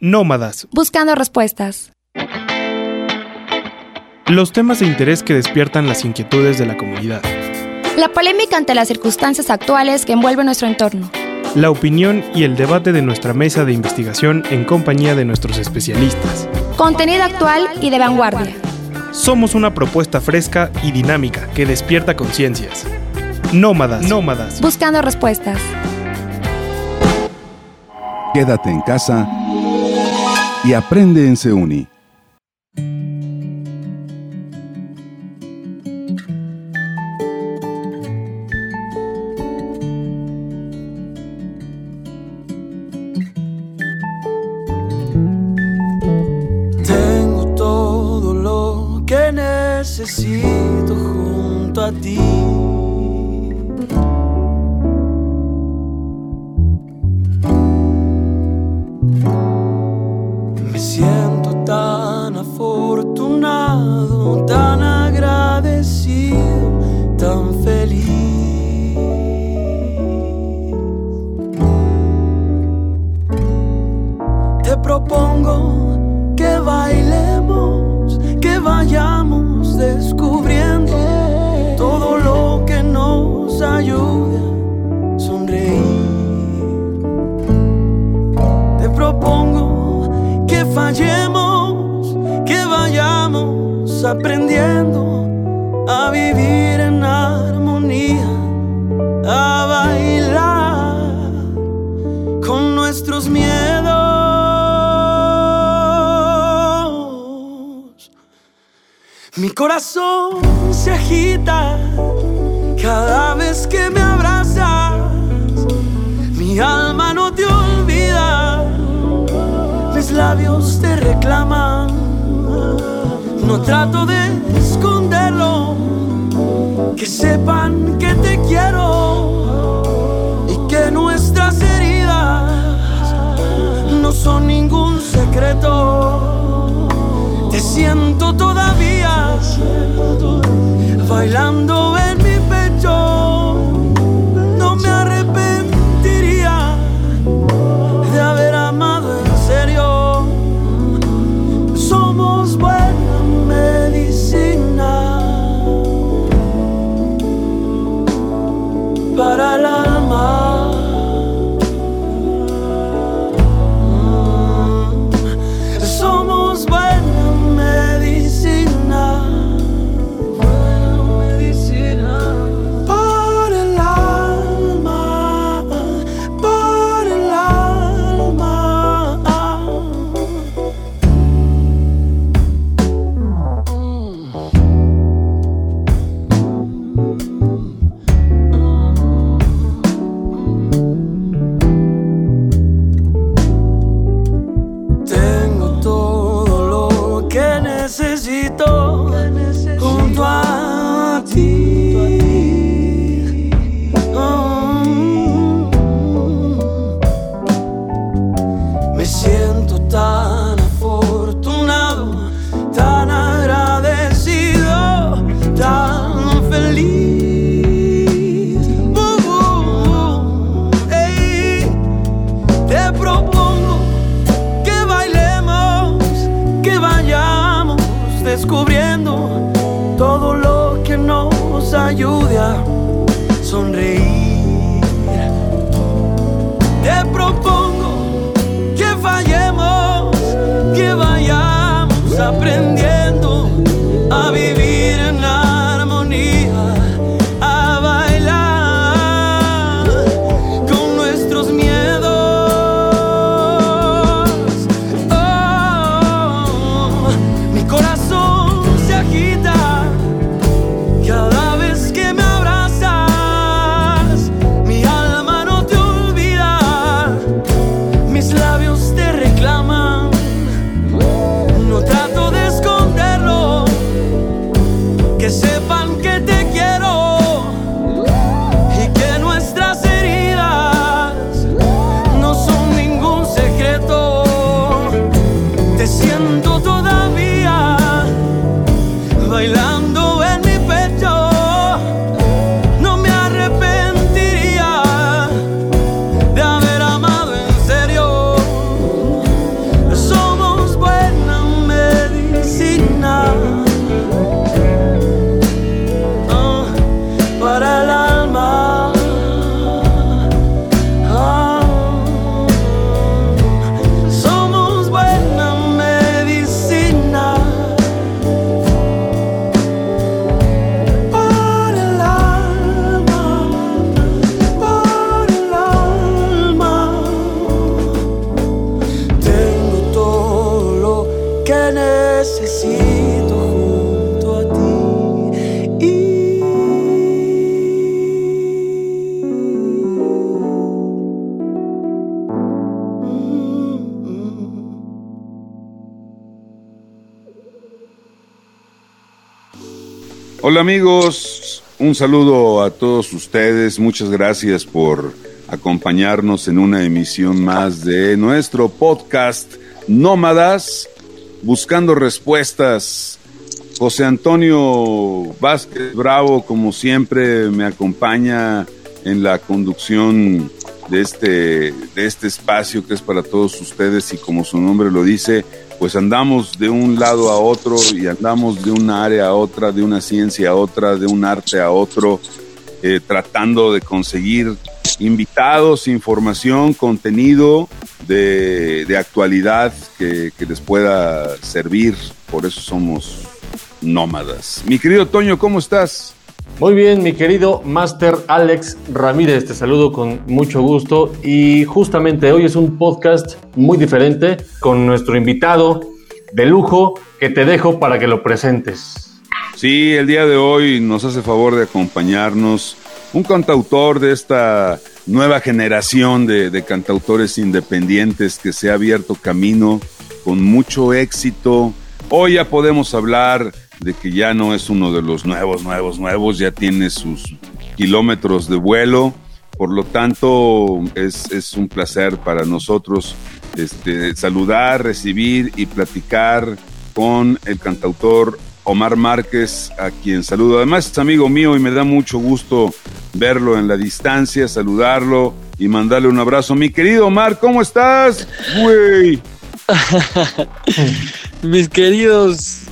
Nómadas. Buscando respuestas. Los temas de interés que despiertan las inquietudes de la comunidad. La polémica ante las circunstancias actuales que envuelve nuestro entorno. La opinión y el debate de nuestra mesa de investigación en compañía de nuestros especialistas. Contenido actual y de vanguardia. Somos una propuesta fresca y dinámica que despierta conciencias. Nómadas. Nómadas. Buscando respuestas. Quédate en casa y aprende en Seuni. Tengo todo lo que necesito junto a ti. secreto. Hola amigos, un saludo a todos ustedes, muchas gracias por acompañarnos en una emisión más de nuestro podcast Nómadas, buscando respuestas. José Antonio Vázquez Bravo, como siempre, me acompaña en la conducción de este, de este espacio que es para todos ustedes y como su nombre lo dice, pues andamos de un lado a otro y andamos de una área a otra, de una ciencia a otra, de un arte a otro, eh, tratando de conseguir invitados, información, contenido de, actualidad que, que, les pueda servir. Por eso somos nómadas. Mi querido Toño, ¿cómo estás? Muy bien, mi querido Master Alex Ramírez, te saludo con mucho gusto y justamente hoy es un podcast muy diferente con nuestro invitado de lujo que te dejo para que lo presentes. Sí, el día de hoy nos hace favor de acompañarnos un cantautor de esta nueva generación de, de cantautores independientes que se ha abierto camino con mucho éxito. Hoy ya podemos hablar de que ya no es uno de los nuevos, nuevos, nuevos, ya tiene sus kilómetros de vuelo. Por lo tanto, es, un placer para nosotros este, saludar, recibir y platicar con el cantautor Omar Márquez, a quien saludo. Además es amigo mío y me da mucho gusto verlo en la distancia, saludarlo y mandarle un abrazo. Mi querido Omar, ¿cómo estás? Güey. Mis queridos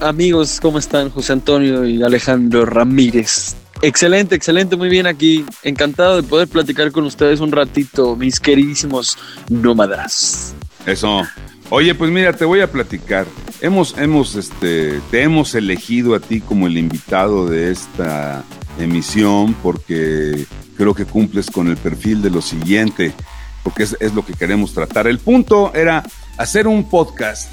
amigos, ¿cómo están? José Antonio y Alejandro Ramírez. Excelente, excelente, muy bien aquí. Encantado de poder platicar con ustedes un ratito, mis queridísimos nómadas. Eso. Oye, pues mira, te voy a platicar. Hemos, hemos, este, te hemos elegido a ti como el invitado de esta emisión porque creo que cumples con el perfil de lo siguiente, porque es, es lo que queremos tratar. El punto era hacer un podcast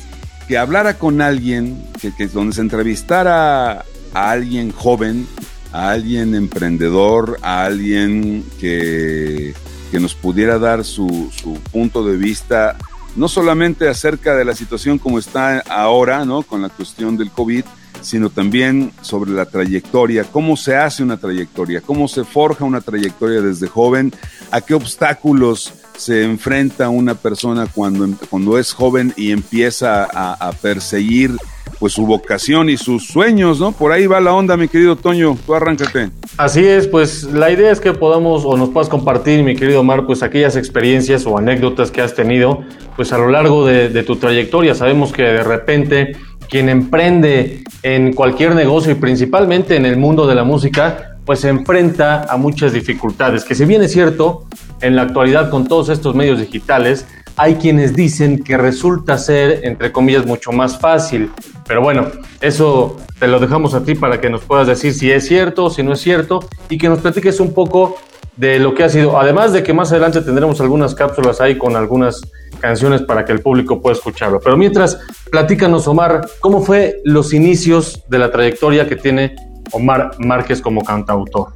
que hablara con alguien, que, donde se entrevistara a alguien joven, a alguien emprendedor, a alguien que, que nos pudiera dar su, su, punto de vista, no solamente acerca de la situación como está ahora, ¿no? Con la cuestión del COVID, sino también sobre la trayectoria, cómo se hace una trayectoria, cómo se forja una trayectoria desde joven, a qué obstáculos se enfrenta una persona cuando, cuando es joven y empieza a, perseguir pues su vocación y sus sueños, ¿no? Por ahí va la onda, mi querido Toño, tú arráncate. Así es, pues la idea es que podamos o nos puedas compartir, mi querido Omar, pues aquellas experiencias o anécdotas que has tenido, pues a lo largo de, de tu trayectoria. Sabemos que de repente quien emprende en cualquier negocio y principalmente en el mundo de la música, pues se enfrenta a muchas dificultades, que si bien es cierto, en la actualidad con todos estos medios digitales, hay quienes dicen que resulta ser, entre comillas, mucho más fácil. Pero bueno, eso te lo dejamos a ti para que nos puedas decir si es cierto, si no es cierto, y que nos platiques un poco de lo que ha sido. Además de que más adelante tendremos algunas cápsulas ahí con algunas canciones para que el público pueda escucharlo. Pero mientras, platícanos, Omar, ¿cómo fue los inicios de la trayectoria que tiene Omar Márquez como cantautor.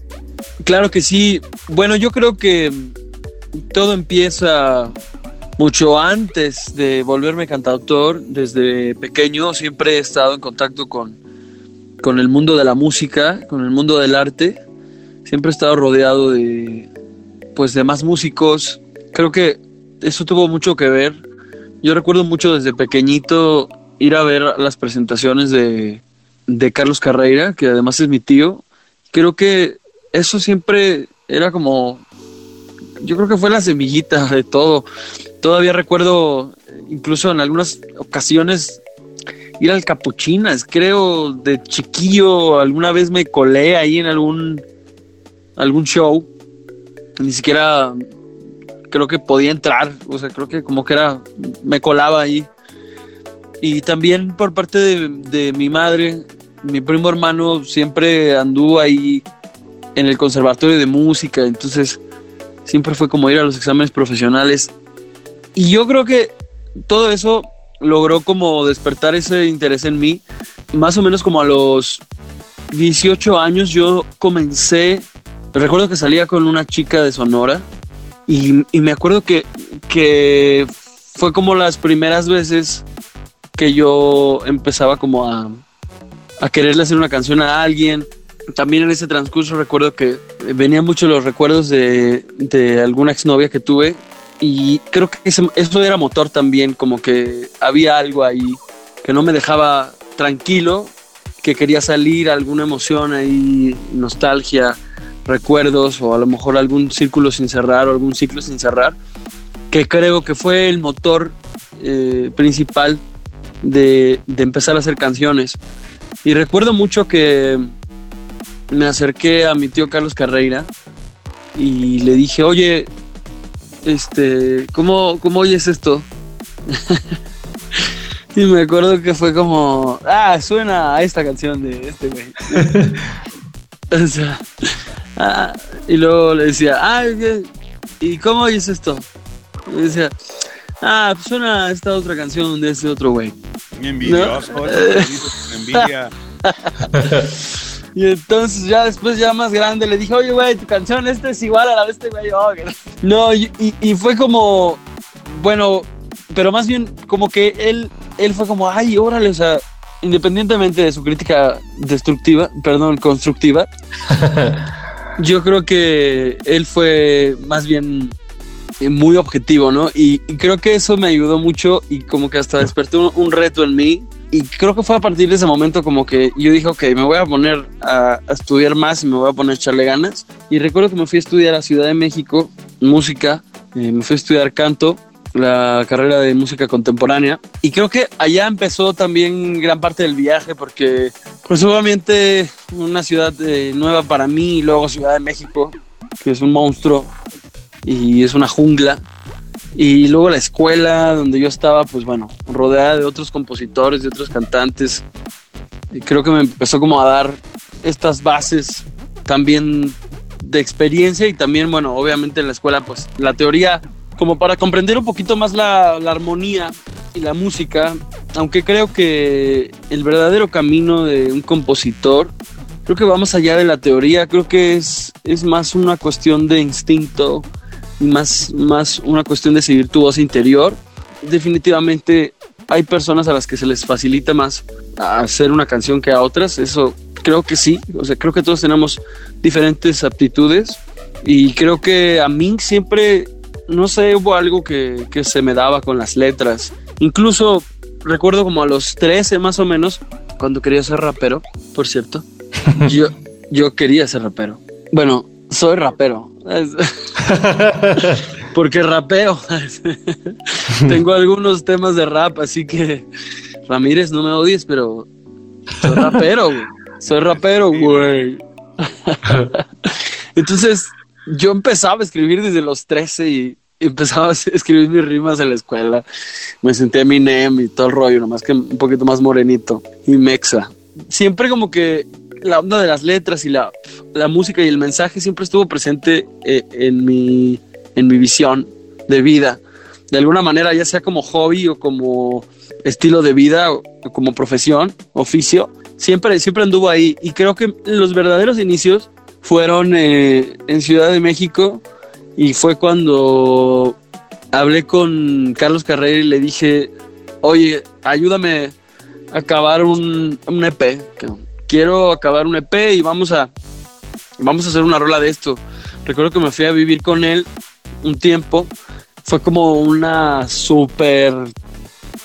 Claro que sí. Bueno, yo creo que todo empieza mucho antes de volverme cantautor. Desde pequeño siempre he estado en contacto con, con el mundo de la música, con el mundo del arte. Siempre he estado rodeado de, pues, de más músicos. Creo que eso tuvo mucho que ver. Yo recuerdo mucho desde pequeñito ir a ver las presentaciones de, de Carlos Carreira, que además es mi tío, creo que eso siempre era como, yo creo que fue la semillita de todo. Todavía recuerdo, incluso en algunas ocasiones, ir al Capuchinas, creo, de chiquillo, alguna vez me colé ahí en algún, algún show, ni siquiera creo que podía entrar, o sea, creo que como que era, me colaba ahí. Y también por parte de, de mi madre, mi primo hermano siempre anduvo ahí en el conservatorio de música, entonces siempre fue como ir a los exámenes profesionales. Y yo creo que todo eso logró como despertar ese interés en mí. Más o menos como a los 18 años yo comencé, recuerdo que salía con una chica de Sonora y, me acuerdo que, que fue como las primeras veces que yo empezaba como a, a quererle hacer una canción a alguien. También en ese transcurso recuerdo que venían mucho los recuerdos de, de alguna exnovia que tuve y creo que ese- eso era motor también, como que había algo ahí que no me dejaba tranquilo, que quería salir, alguna emoción ahí, nostalgia, recuerdos o a lo mejor algún círculo sin cerrar o algún ciclo sin cerrar, que creo que fue el motor eh, principal de, de empezar a hacer canciones. Y recuerdo mucho que me acerqué a mi tío Carlos Carreira y le dije, oye, este, ¿cómo, cómo oyes esto? y me acuerdo que fue como, ah, suena a esta canción de este güey. o sea, ah, y luego le decía, ah. ¿y cómo oyes esto? Y decía, ah, pues suena a esta otra canción de este otro güey. Envidioso, No. envidia. Y entonces ya después, ya más grande, le dije, oye, güey, tu canción esta es igual a la de este güey. Oh, no, y, y- fue como, bueno, pero más bien como que él, él fue como, ay, órale, o sea, independientemente de su crítica destructiva, perdón, constructiva, yo creo que él fue más bien muy objetivo, ¿no? Y, y creo que eso me ayudó mucho y como que hasta despertó un, un reto en mí. Y creo que fue a partir de ese momento como que yo dije, ok, me voy a poner a, a estudiar más y me voy a poner a echarle ganas. Y recuerdo que me fui a estudiar a Ciudad de México, música, eh, me fui a estudiar canto, la carrera de música contemporánea. Y creo que allá empezó también gran parte del viaje porque pues obviamente una ciudad eh, nueva para mí y luego Ciudad de México, que es un monstruo y es una jungla. Y luego la escuela donde yo estaba, pues bueno, rodeada de otros compositores, de otros cantantes. Y creo que me empezó como a dar estas bases también de experiencia y también, bueno, obviamente en la escuela, pues la teoría, como para comprender un poquito más la, la armonía y la música, aunque creo que el verdadero camino de un compositor, creo que va más allá de la teoría, creo que es, es más una cuestión de instinto, más, más una cuestión de seguir tu voz interior. Definitivamente hay personas a las que se les facilita más hacer una canción que a otras, eso creo que sí, o sea, creo que todos tenemos diferentes aptitudes y creo que a mí siempre, no sé, hubo algo que, que se me daba con las letras. Incluso recuerdo como a los 13 más o menos, cuando quería ser rapero, por cierto, yo, yo quería ser rapero. Bueno, soy rapero. Porque rapeo. Tengo algunos temas de rap, así que Ramírez, no me odies, pero soy rapero, güey. Soy rapero, güey. Entonces, yo empezaba a escribir desde los 13 y empezaba a escribir mis rimas en la escuela. Me senté Eminem y todo el rollo, nomás que un poquito más morenito y mexa. Siempre como que la onda de las letras y la, la música y el mensaje siempre estuvo presente eh, en, mi, en mi visión de vida. De alguna manera, ya sea como hobby o como estilo de vida o como profesión, oficio, siempre, siempre anduvo ahí. Y creo que los verdaderos inicios fueron eh, en Ciudad de México y fue cuando hablé con Carlos Carrera y le dije, oye, ayúdame a acabar un, un EP. Quiero acabar un EP y vamos a, vamos a hacer una rola de esto. Recuerdo que me fui a vivir con él un tiempo. Fue como una súper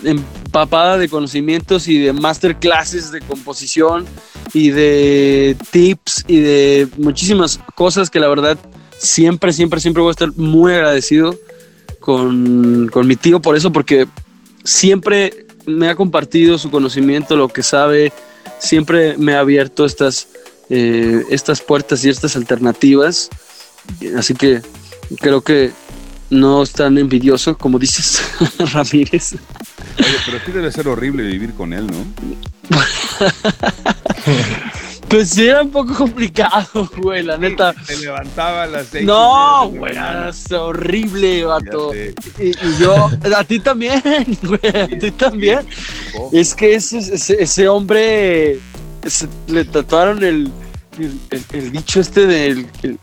empapada de conocimientos y de masterclasses de composición y de tips y de muchísimas cosas que la verdad siempre, siempre, siempre voy a estar muy agradecido con, con mi tío por eso, porque siempre me ha compartido su conocimiento, lo que sabe, siempre me ha abierto estas, eh, estas puertas y estas alternativas. Así que creo que no es tan envidioso como dices, Ramírez. Oye, pero sí debe ser horrible vivir con él, ¿no? Pues sí, era un poco complicado, güey, la neta. Se levantaba a las seis. No, güey, es horrible, vato. Y, y yo, a ti también, güey, a ti también. Es que ese, ese, ese hombre se- le tatuaron el, el, el- el dicho este del el,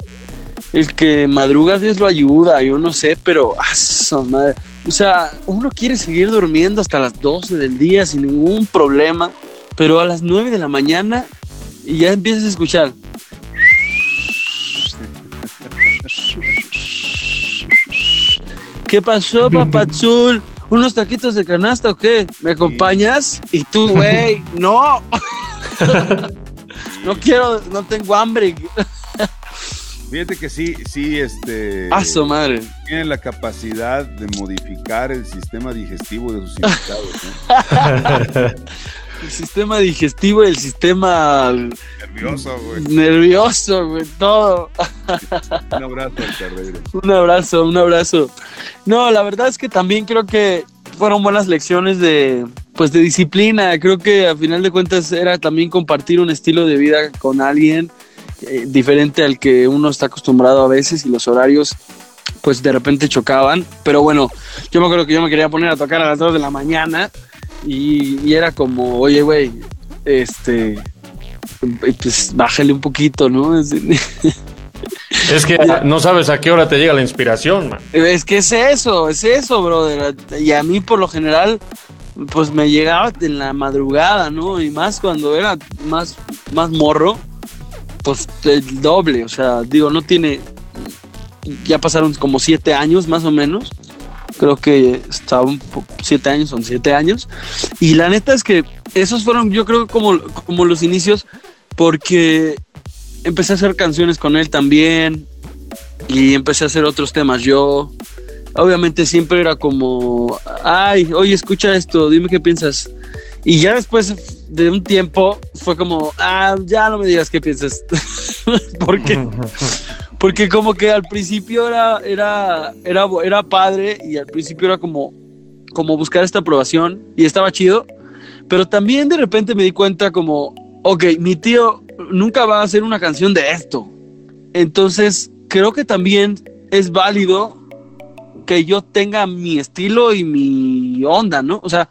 el que madruga Dios lo ayuda, yo no sé, pero ah, madre. O sea, uno quiere seguir durmiendo hasta las 12 del día sin ningún problema, pero a las 9 de la mañana y ya empiezas a escuchar. ¿Qué pasó, papazul? ¿Unos taquitos de canasta o qué? ¿Me acompañas? Y tú, güey, no. no quiero, no tengo hambre. Fíjate que sí, sí, este. ¡A su madre! Tienen la capacidad de modificar el sistema digestivo de sus invitados. ¿no? El sistema digestivo y el sistema Nervioso, güey. nervioso, güey, todo. Un abrazo Carreiro. Un abrazo, un abrazo. No, la verdad es que también creo que fueron buenas lecciones de, pues, de disciplina. Creo que a final de cuentas era también compartir un estilo de vida con alguien eh, diferente al que uno está acostumbrado a veces y los horarios pues de repente chocaban. Pero bueno, yo me acuerdo que yo me quería poner a tocar a las 2 de la mañana y, y era como, oye, güey, este, pues bájale un poquito, ¿no? Es- Es que no sabes a qué hora te llega la inspiración, man. Es que es eso, es eso, brother. Y a mí por lo general, pues me llegaba en la madrugada, ¿no? Y más cuando era más, más morro, pues el doble. O sea, digo, no tiene... Ya pasaron como siete años más o menos. Creo que estaba siete años, son siete años. Y la neta es que esos fueron, yo creo, como, como los inicios, porque empecé a hacer canciones con él también y empecé a hacer otros temas yo. Obviamente siempre era como, ay, oye, escucha esto, dime qué piensas. Y ya después de un tiempo fue como, ah, ya no me digas qué piensas. porque, porque como que al principio era, era, era, era padre y al principio era como, como buscar esta aprobación y estaba chido. Pero también de repente me di cuenta como, ok, mi tío nunca va a hacer una canción de esto. Entonces, creo que también es válido que yo tenga mi estilo y mi onda, ¿no? O sea,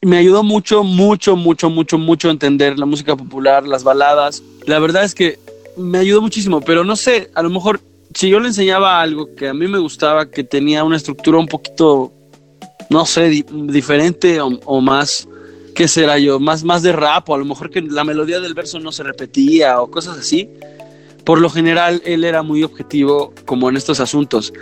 me ayudó mucho, mucho, mucho, mucho, mucho a entender la música popular, las baladas. La verdad es que me ayudó muchísimo, pero no sé, a lo mejor si yo le enseñaba algo que a mí me gustaba, que tenía una estructura un poquito, no sé, di- diferente o, o más, ¿qué será yo? Más, más de rap, o a lo mejor que la melodía del verso no se repetía o cosas así. Por lo general, él era muy objetivo como en estos asuntos.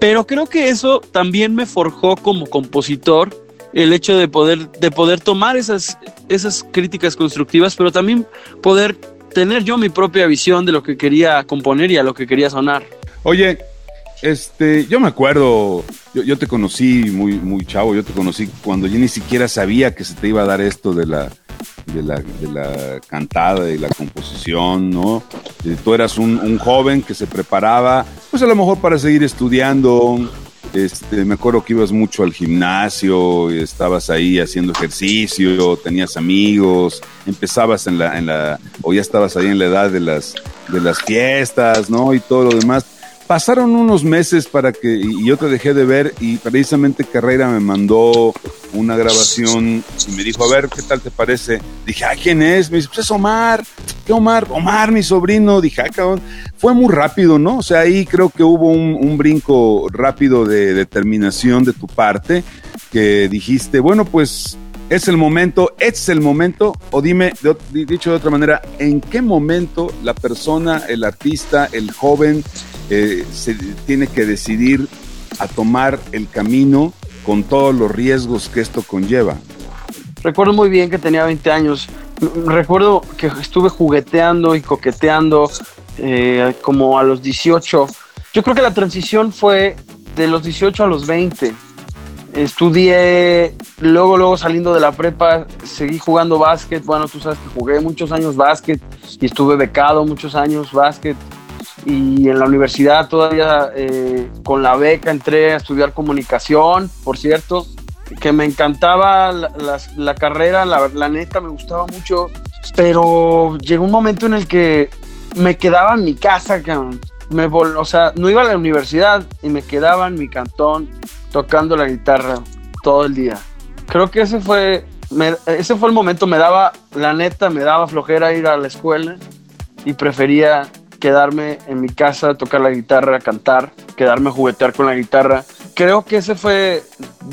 Pero creo que eso también me forjó como compositor, el hecho de poder, de poder tomar esas, esas críticas constructivas, pero también poder tener yo mi propia visión de lo que quería componer y a lo que quería sonar. Oye, este, yo me acuerdo, yo, te conocí muy, muy chavo, yo te conocí cuando yo ni siquiera sabía que se te iba a dar esto de la, de la, cantada y la composición, ¿no? Eh, tú eras un joven que se preparaba, pues a lo mejor para seguir estudiando. Este, me acuerdo que ibas mucho al gimnasio, estabas ahí haciendo ejercicio, tenías amigos, empezabas en la, en la, o ya estabas ahí en la edad de las, de las fiestas, ¿no? Y todo lo demás. Pasaron unos meses para que, y yo te dejé de ver, y precisamente Carrera me mandó una grabación y me dijo, a ver, ¿qué tal te parece? Dije, ¿a quién es? Me dice, pues es Omar. ¿Qué Omar? Omar, mi sobrino. Dije, ah, cabrón. Fue muy rápido, ¿no? O sea, ahí creo que hubo un, brinco rápido de determinación de tu parte, que dijiste, bueno, pues es el momento, es el momento, o dime, de dicho de otra manera, ¿en qué momento la persona, el artista, el joven, eh, se tiene que decidir a tomar el camino con todos los riesgos que esto conlleva? Recuerdo muy bien que tenía 20 años. Recuerdo que estuve jugueteando y coqueteando eh, como a los 18. Yo creo que la transición fue de los 18 a los 20. Estudié, luego, luego saliendo de la prepa, seguí jugando básquet. Bueno, tú sabes que jugué muchos años básquet y estuve becado muchos años básquet. Y en la universidad todavía eh, con la beca entré a estudiar comunicación, por cierto que me encantaba la, las- la carrera, la, la neta me gustaba mucho, pero llegó un momento en el que me quedaba en mi casa. Me vol- o sea, no iba a la universidad y me quedaba en mi cantón tocando la guitarra todo el día. Creo que ese fue, me- ese fue el momento, me daba, la neta, me daba flojera ir a la escuela y prefería quedarme en mi casa, tocar la guitarra, cantar, quedarme a juguetear con la guitarra. Creo que ese fue,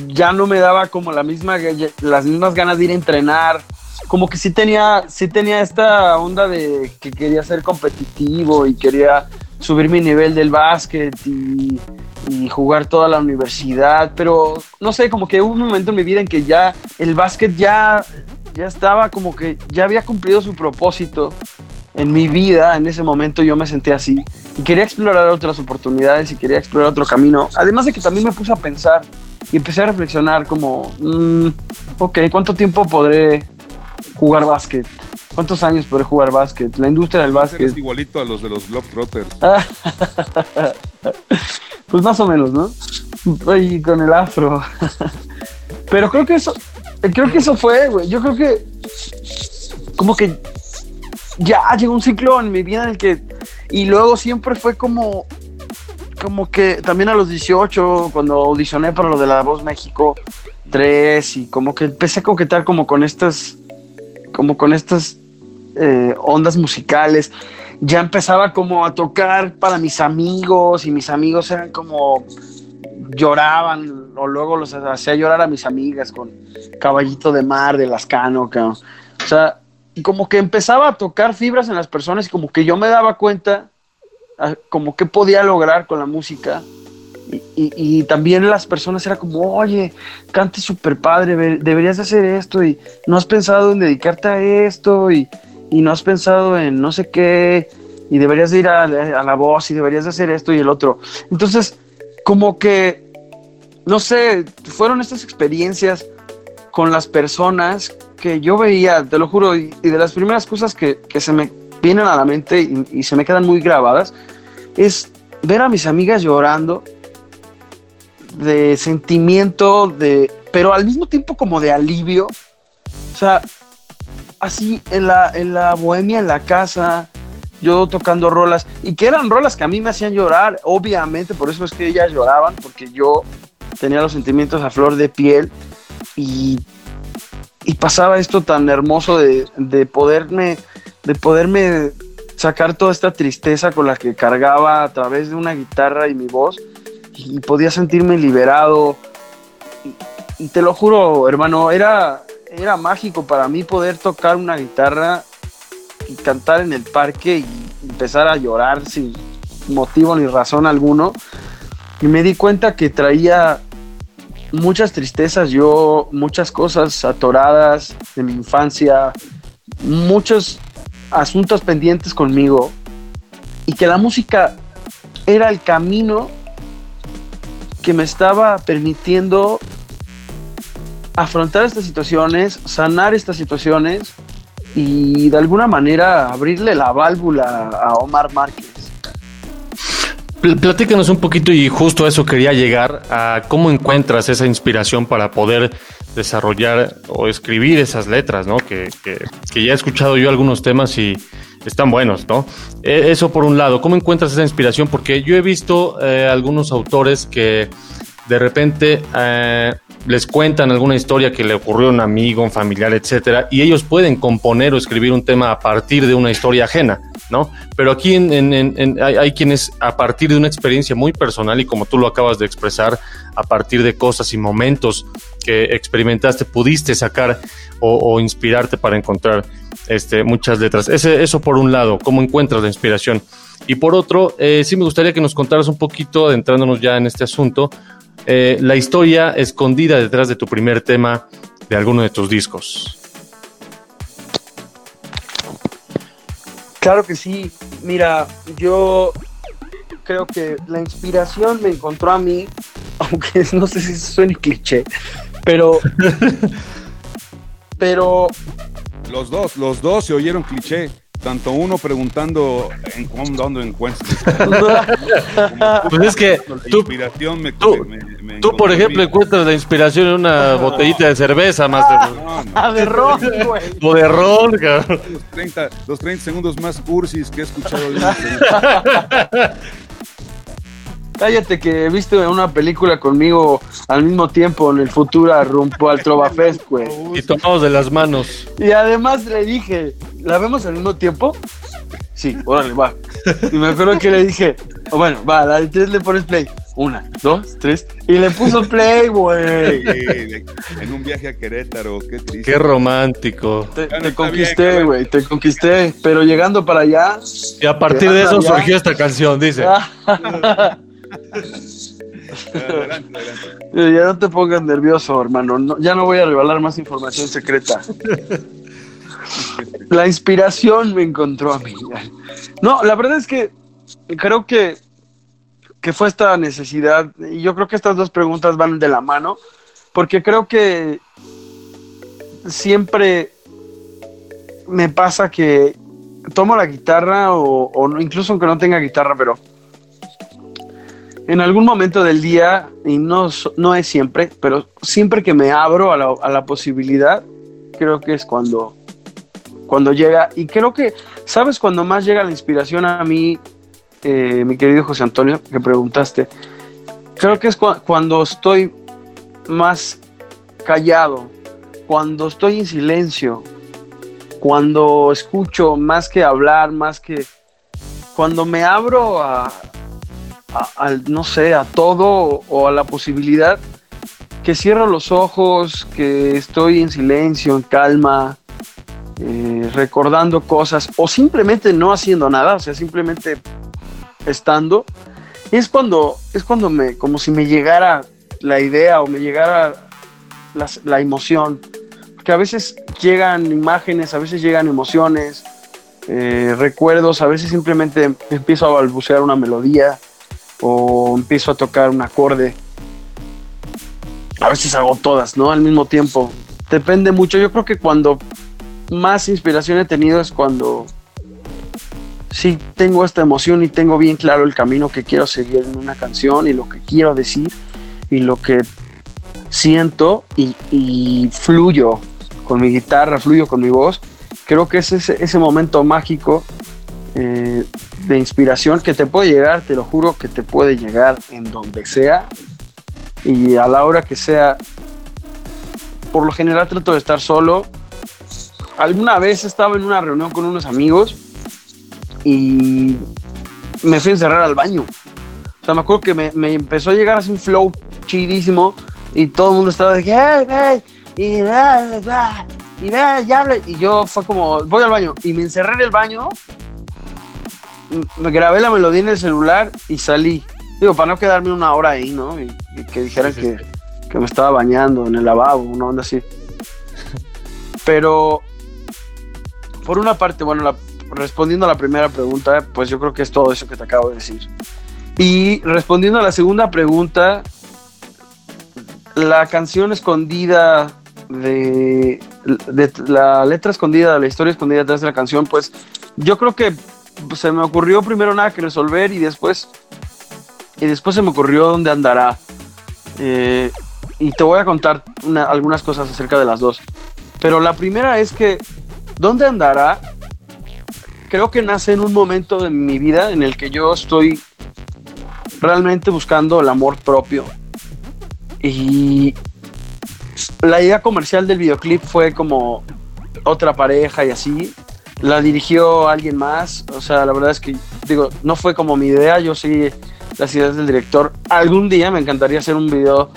ya no me daba como la misma, las mismas ganas de ir a entrenar, como que sí tenía, sí tenía esta onda de que quería ser competitivo y quería subir mi nivel del básquet y, y jugar toda la universidad, pero no sé, como que hubo un momento en mi vida en que ya el básquet ya, ya estaba como que ya había cumplido su propósito en mi vida, en ese momento yo me senté así y quería explorar otras oportunidades y quería explorar otro camino, además de que también me puse a pensar y empecé a reflexionar como, mm, ok, ¿cuánto tiempo podré jugar básquet? ¿Cuántos años podré jugar básquet? La industria del básquet. Eres igualito a los de los Globetrotters. pues más o menos, ¿no? Y con el afro. Pero creo que eso, creo que eso fue, güey. Yo creo que como que ya llegó un ciclo en mi vida en el que y luego siempre fue como como que también a los 18 cuando audicioné para lo de la Voz México 3 y como que empecé a coquetar como con estas como con estas eh, ondas musicales ya empezaba como a tocar para mis amigos y mis amigos eran como lloraban o luego los hacía llorar a mis amigas con Caballito de Mar de Lascano, cabrón. o sea, como que empezaba a tocar fibras en las personas y como que yo me daba cuenta a- como que podía lograr con la música y, y- y también las personas era como, oye, cante súper padre, deberías de hacer esto y no has pensado en dedicarte a esto y, y no has pensado en no sé qué y deberías de ir a, a la voz y deberías de hacer esto y el otro. Entonces, como que, no sé, fueron estas experiencias con las personas que yo veía, te lo juro, y, de las primeras cosas que, que se me vienen a la mente y, y se me quedan muy grabadas, es ver a mis amigas llorando de sentimiento, de, pero al mismo tiempo como de alivio. O sea, así en la, en la bohemia, en la casa, yo tocando rolas, y que eran rolas que a mí me hacían llorar, obviamente, por eso es que ellas lloraban, porque yo tenía los sentimientos a flor de piel y, pasaba esto tan hermoso de, de poderme, de poderme sacar toda esta tristeza con la que cargaba a través de una guitarra y mi voz y podía sentirme liberado. Y, y te lo juro hermano era era mágico para mí poder tocar una guitarra y cantar en el parque y empezar a llorar sin motivo ni razón alguno. Y me di cuenta que traía muchas tristezas yo muchas cosas atoradas de mi infancia muchos asuntos pendientes conmigo y que la música era el camino que me estaba permitiendo afrontar estas situaciones, sanar estas situaciones y de alguna manera abrirle la válvula a Omar Márquez. Pl- Platícanos un poquito y justo a eso quería llegar, a cómo encuentras esa inspiración para poder desarrollar o escribir esas letras, ¿no? Que, que- que ya he escuchado yo algunos temas y están buenos, ¿no? Eh, Eso por un lado, ¿cómo encuentras esa inspiración? Porque yo he visto eh, algunos autores que de repente eh, les cuentan alguna historia que le ocurrió a un amigo, un familiar, etcétera, y ellos pueden componer o escribir un tema a partir de una historia ajena, ¿no? Pero aquí hay, quienes a partir de una experiencia muy personal y como tú lo acabas de expresar, a partir de cosas y momentos que experimentaste, pudiste sacar o, o inspirarte para encontrar este, muchas letras. Ese, eso por un lado, cómo encuentras la inspiración. Y por otro, eh, sí me gustaría que nos contaras un poquito, adentrándonos ya en este asunto, eh, la historia escondida detrás de tu primer tema de alguno de tus discos. Claro que sí. Mira, yo creo que la inspiración me encontró a mí, aunque no sé si suene cliché, pero. pero Los dos, los dos se oyeron cliché. Tanto uno preguntando en cuándo ando encuentro. Pues es que La tú, inspiración me, tú- me- me tú, por ejemplo, encuentras la inspiración en una botellita de cerveza más de, No, no. a de ron, güey. o de ron, cabrón. Los 30, los 30 segundos más cursis que he escuchado. Cállate que viste una película conmigo al mismo tiempo en el futuro rumbo al Trova Fest, güey. Y tomamos de las manos. Y además le dije, ¿la vemos al mismo tiempo? Sí, órale, va. Y me acuerdo que le dije, oh, bueno, va, la de tres le pones play. Una, dos, tres. Y le puso play, güey. Sí, en un viaje a Querétaro, qué triste. Qué romántico. Te, te conquisté, güey, te conquisté. Pero llegando para allá, Y a partir de eso surgió esta canción, dice. Ah. Adelante, adelante. Ya no te pongas nervioso, hermano. No- ya no voy a revelar más información secreta. La inspiración me encontró a mí. No, la verdad es que creo que, que fue esta necesidad. Yo creo que estas dos preguntas van de la mano. Porque creo que siempre me pasa que tomo la guitarra o, o incluso aunque no tenga guitarra, pero en algún momento del día, y no, no es siempre, pero siempre que me abro a la, a la posibilidad, creo que es cuando, cuando llega, y creo que, ¿sabes cuando más llega la inspiración a mí, eh, mi querido José Antonio, que preguntaste? Creo que es cua- cuando estoy más callado, cuando estoy en silencio, cuando escucho más que hablar, más que... Cuando me abro a, a- al, no sé, a todo o a la posibilidad que cierro los ojos, que estoy en silencio, en calma, eh, recordando cosas o simplemente no haciendo nada, o sea, simplemente estando, es cuando, es cuando me, como si me llegara la idea o me llegara la emoción, que a veces llegan imágenes, a veces llegan emociones, eh, recuerdos, a veces simplemente empiezo a balbucear una melodía o empiezo a tocar un acorde. A veces hago todas, ¿no? Al mismo tiempo. Depende mucho. Yo creo que cuando más inspiración he tenido es cuando sí tengo esta emoción y tengo bien claro el camino que quiero seguir en una canción y lo que quiero decir y lo que siento y, y fluyo con mi guitarra, fluyo con mi voz. Creo que es ese, ese momento mágico eh, de inspiración que te puede llegar, te lo juro que te puede llegar en donde sea y a la hora que sea. Por lo general trato de estar solo. Alguna vez estaba en una reunión con unos amigos y me fui a encerrar al baño. O sea, me acuerdo que me, me empezó a llegar así un flow chidísimo y todo el mundo estaba de que, "Hey, hey", y, "Ah, ah", y, "Ah, ya habla", y yo fue como, voy al baño y me encerré en el baño m- me grabé la melodía en el celular y salí. Digo, para no quedarme una hora ahí, ¿no? Y, y que dijeran Sí, sí, que, que me estaba bañando en el lavabo, una onda así. Pero, por una parte, bueno, la- respondiendo a la primera pregunta, pues yo creo que es todo eso que te acabo de decir. Y respondiendo a la segunda pregunta, la canción escondida de, de la letra escondida, la historia escondida detrás de la canción, pues yo creo que se me ocurrió primero nada que resolver y después y después se me ocurrió dónde andará. Eh, y te voy a contar una- algunas cosas acerca de las dos. Pero la primera es que dónde andará creo que nace en un momento de mi vida en el que yo estoy realmente buscando el amor propio. Y la idea comercial del videoclip fue como otra pareja y así. La dirigió alguien más. O sea, la verdad es que, digo, no fue como mi idea. Yo seguí las ideas del director. Algún día me encantaría hacer un video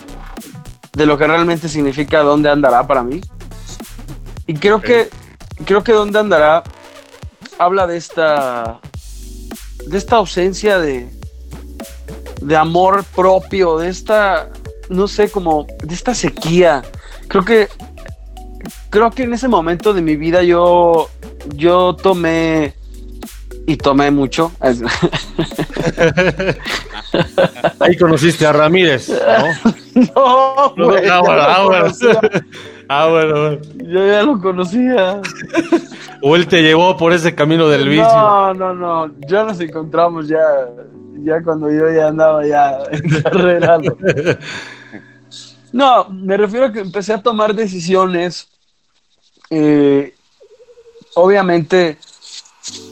de lo que realmente significa dónde andará para mí. Y creo que, creo que dónde andará habla de esta, de esta ausencia de, de amor propio, de esta, no sé, como de esta sequía. Creo que creo que en ese momento de mi vida yo yo tomé y tomé mucho. Ahí conociste a Ramírez, ¿no? no, No, bueno, lo ah, bueno. bueno. Yo ya lo conocía. O él te llevó por ese camino del vicio. No, no, no. Ya nos encontramos ya, ya cuando yo ya andaba ya encarrerado. No, me refiero a que empecé a tomar decisiones. eh, obviamente,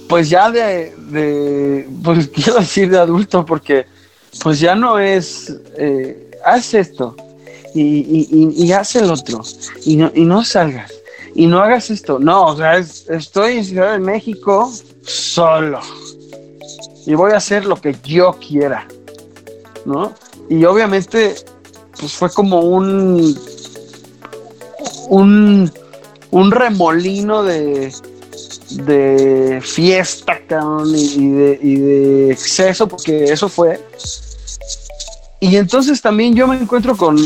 pues ya de, de, pues quiero decir de adulto, porque pues ya no es, eh, haz esto y, y, y- haz el otro y no, y no salgas y no hagas esto. No, o sea, es- estoy en Ciudad de México solo y voy a hacer lo que yo quiera, ¿no? y obviamente pues fue como un un, un remolino de, de fiesta cabrón, y, de, y de exceso, porque eso fue. Y entonces también yo me encuentro con,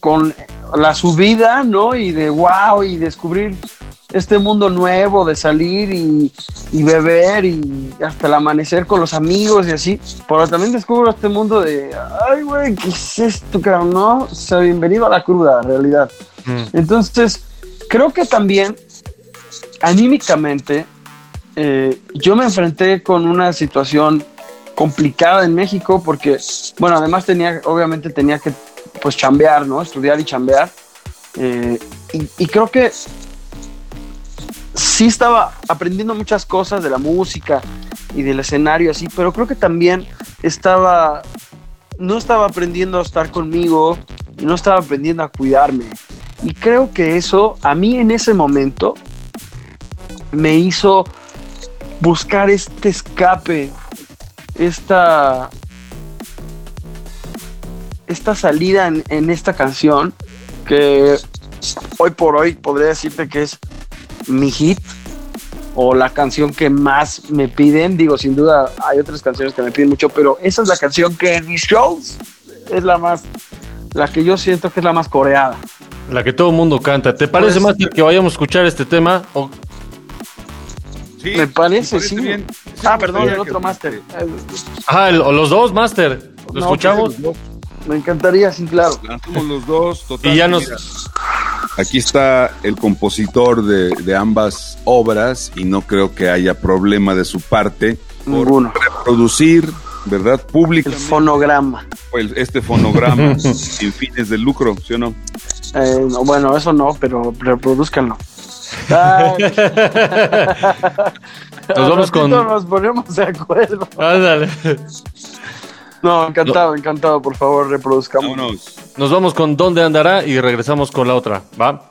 con la subida, ¿no? Y de wow, y descubrir este mundo nuevo de salir y, y, beber y hasta el amanecer con los amigos y así. Pero también descubro este mundo de, ay, güey, ¿qué es esto, cabrón? No, o sea, bienvenido a la cruda, realidad. Mm. Entonces, creo que también, anímicamente, eh, yo me enfrenté con una situación complicada en México porque, bueno, además tenía, obviamente tenía que, pues, chambear, ¿no? Estudiar y chambear. Eh, y, creo que sí estaba aprendiendo muchas cosas de la música y del escenario así, pero creo que también estaba, no estaba aprendiendo a estar conmigo y no estaba aprendiendo a cuidarme. Y creo que eso a mí en ese momento me hizo buscar este escape, esta, esta salida en, en esta canción que hoy por hoy podría decirte que es mi hit o la canción que más me piden. Digo, sin duda hay otras canciones que me piden mucho, pero esa es la canción que en mis shows es la más, la que yo siento que es la más coreada. La que todo el mundo canta. ¿Te parece más que vayamos a escuchar este tema? me parece, sí. ah, perdón, el otro máster. Ah, los dos máster. ¿Lo escuchamos? Me encantaría, sí, claro. los dos, Y ya nos, Aquí está el compositor de, ambas obras y no creo que haya problema de su parte Ninguno. por reproducir, ¿verdad? Público. El fonograma. este fonograma sin fines de lucro, ¿sí o no? Eh, bueno, eso no, pero reproduzcanlo. nos vamos con. Nos ponemos de acuerdo. Ándale. No, encantado, encantado, por favor, reproduzcamos. Nos vamos con dónde andará y regresamos con la otra, ¿va?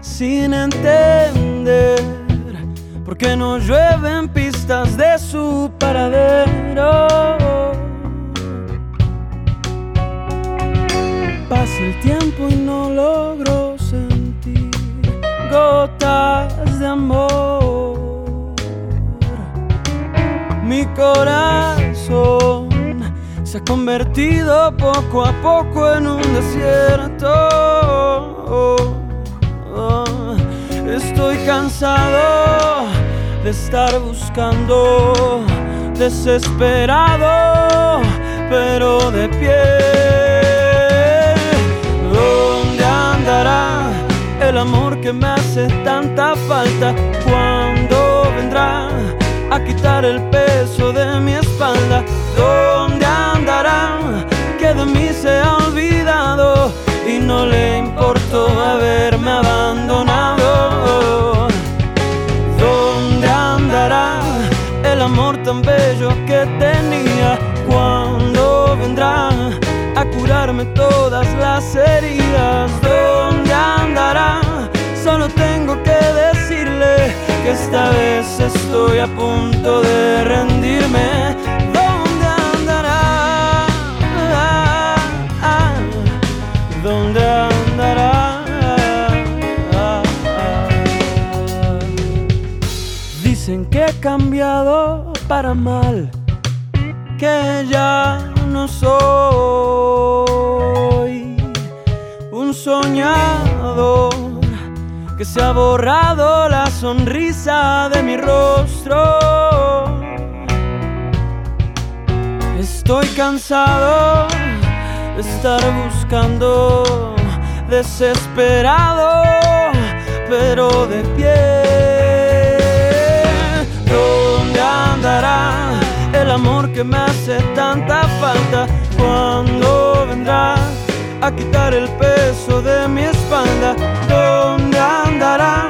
Sin entender por qué no llueven pistas de su paradero. Pasa el tiempo y no logro sentir gotas de amor. Mi corazón se ha convertido poco a poco en un desierto. Estoy cansado de estar buscando, desesperado, pero de pie. ¿Dónde andará el amor que me hace tanta falta? ¿Cuándo vendrá a quitar el peso de mi espalda? ¿Dónde que de mí se ha olvidado y no le importó haberme abandonado. ¿Dónde andará el amor tan bello que tenía? ¿Cuándo vendrá a curarme todas las heridas? ¿Dónde andará? Solo tengo que decirle que esta vez estoy a punto de para mal, que ya no soy un soñador, que se ha borrado la sonrisa de mi rostro. Estoy cansado de estar buscando, desesperado, pero de pie el amor que me hace tanta falta? cuando vendrá? a quitar el peso de mi espalda. ¿Dónde andará?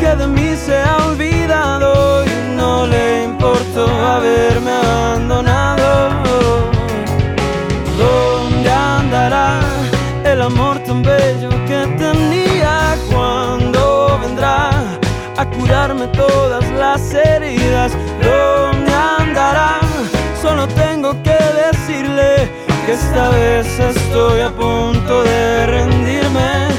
Que de mí se ha olvidado y no le importó haberme abandonado. ¿Dónde andará el amor tan bello que tenía? ¿Cuándo vendrá a curarme todas las heridas? Solo tengo que decirle que esta vez estoy a punto de rendirme.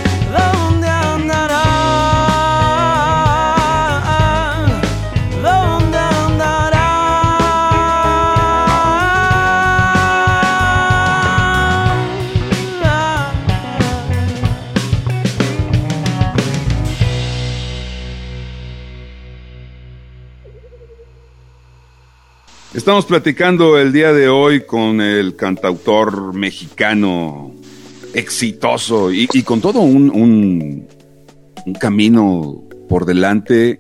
Estamos platicando el día de hoy con el cantautor mexicano exitoso y, con todo un, un- un camino por delante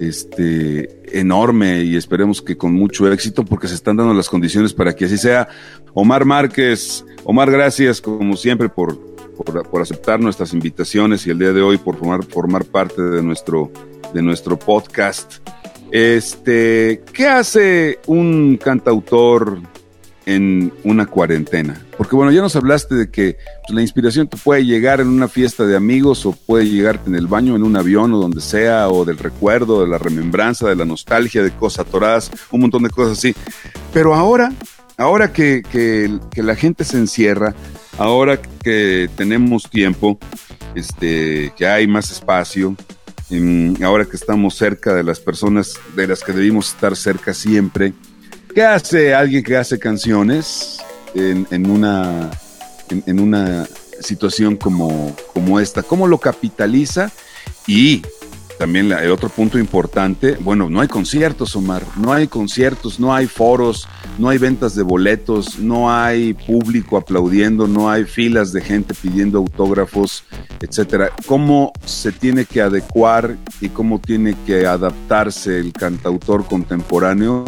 este, enorme y esperemos que con mucho éxito porque se están dando las condiciones para que así sea. Omar Márquez, Omar, gracias como siempre por, por, por aceptar nuestras invitaciones y el día de hoy por formar, formar parte de nuestro, de nuestro podcast. Este, ¿qué hace un cantautor en una cuarentena? Porque bueno, ya nos hablaste de que pues, la inspiración te puede llegar en una fiesta de amigos o puede llegarte en el baño, en un avión o donde sea, o del recuerdo, de la remembranza, de la nostalgia, de cosas atoradas, un montón de cosas así. Pero ahora, ahora que, que- que la gente se encierra, ahora que tenemos tiempo, este, que hay más espacio, ahora que estamos cerca de las personas de las que debimos estar cerca siempre, ¿qué hace alguien que hace canciones en, una, en, en una situación como, como esta? ¿Cómo lo capitaliza? Y también el otro punto importante, bueno, no hay conciertos, Omar, no hay conciertos, no hay foros, no hay ventas de boletos, no hay público aplaudiendo, no hay filas de gente pidiendo autógrafos, etcétera. ¿Cómo se tiene que adecuar y cómo tiene que adaptarse el cantautor contemporáneo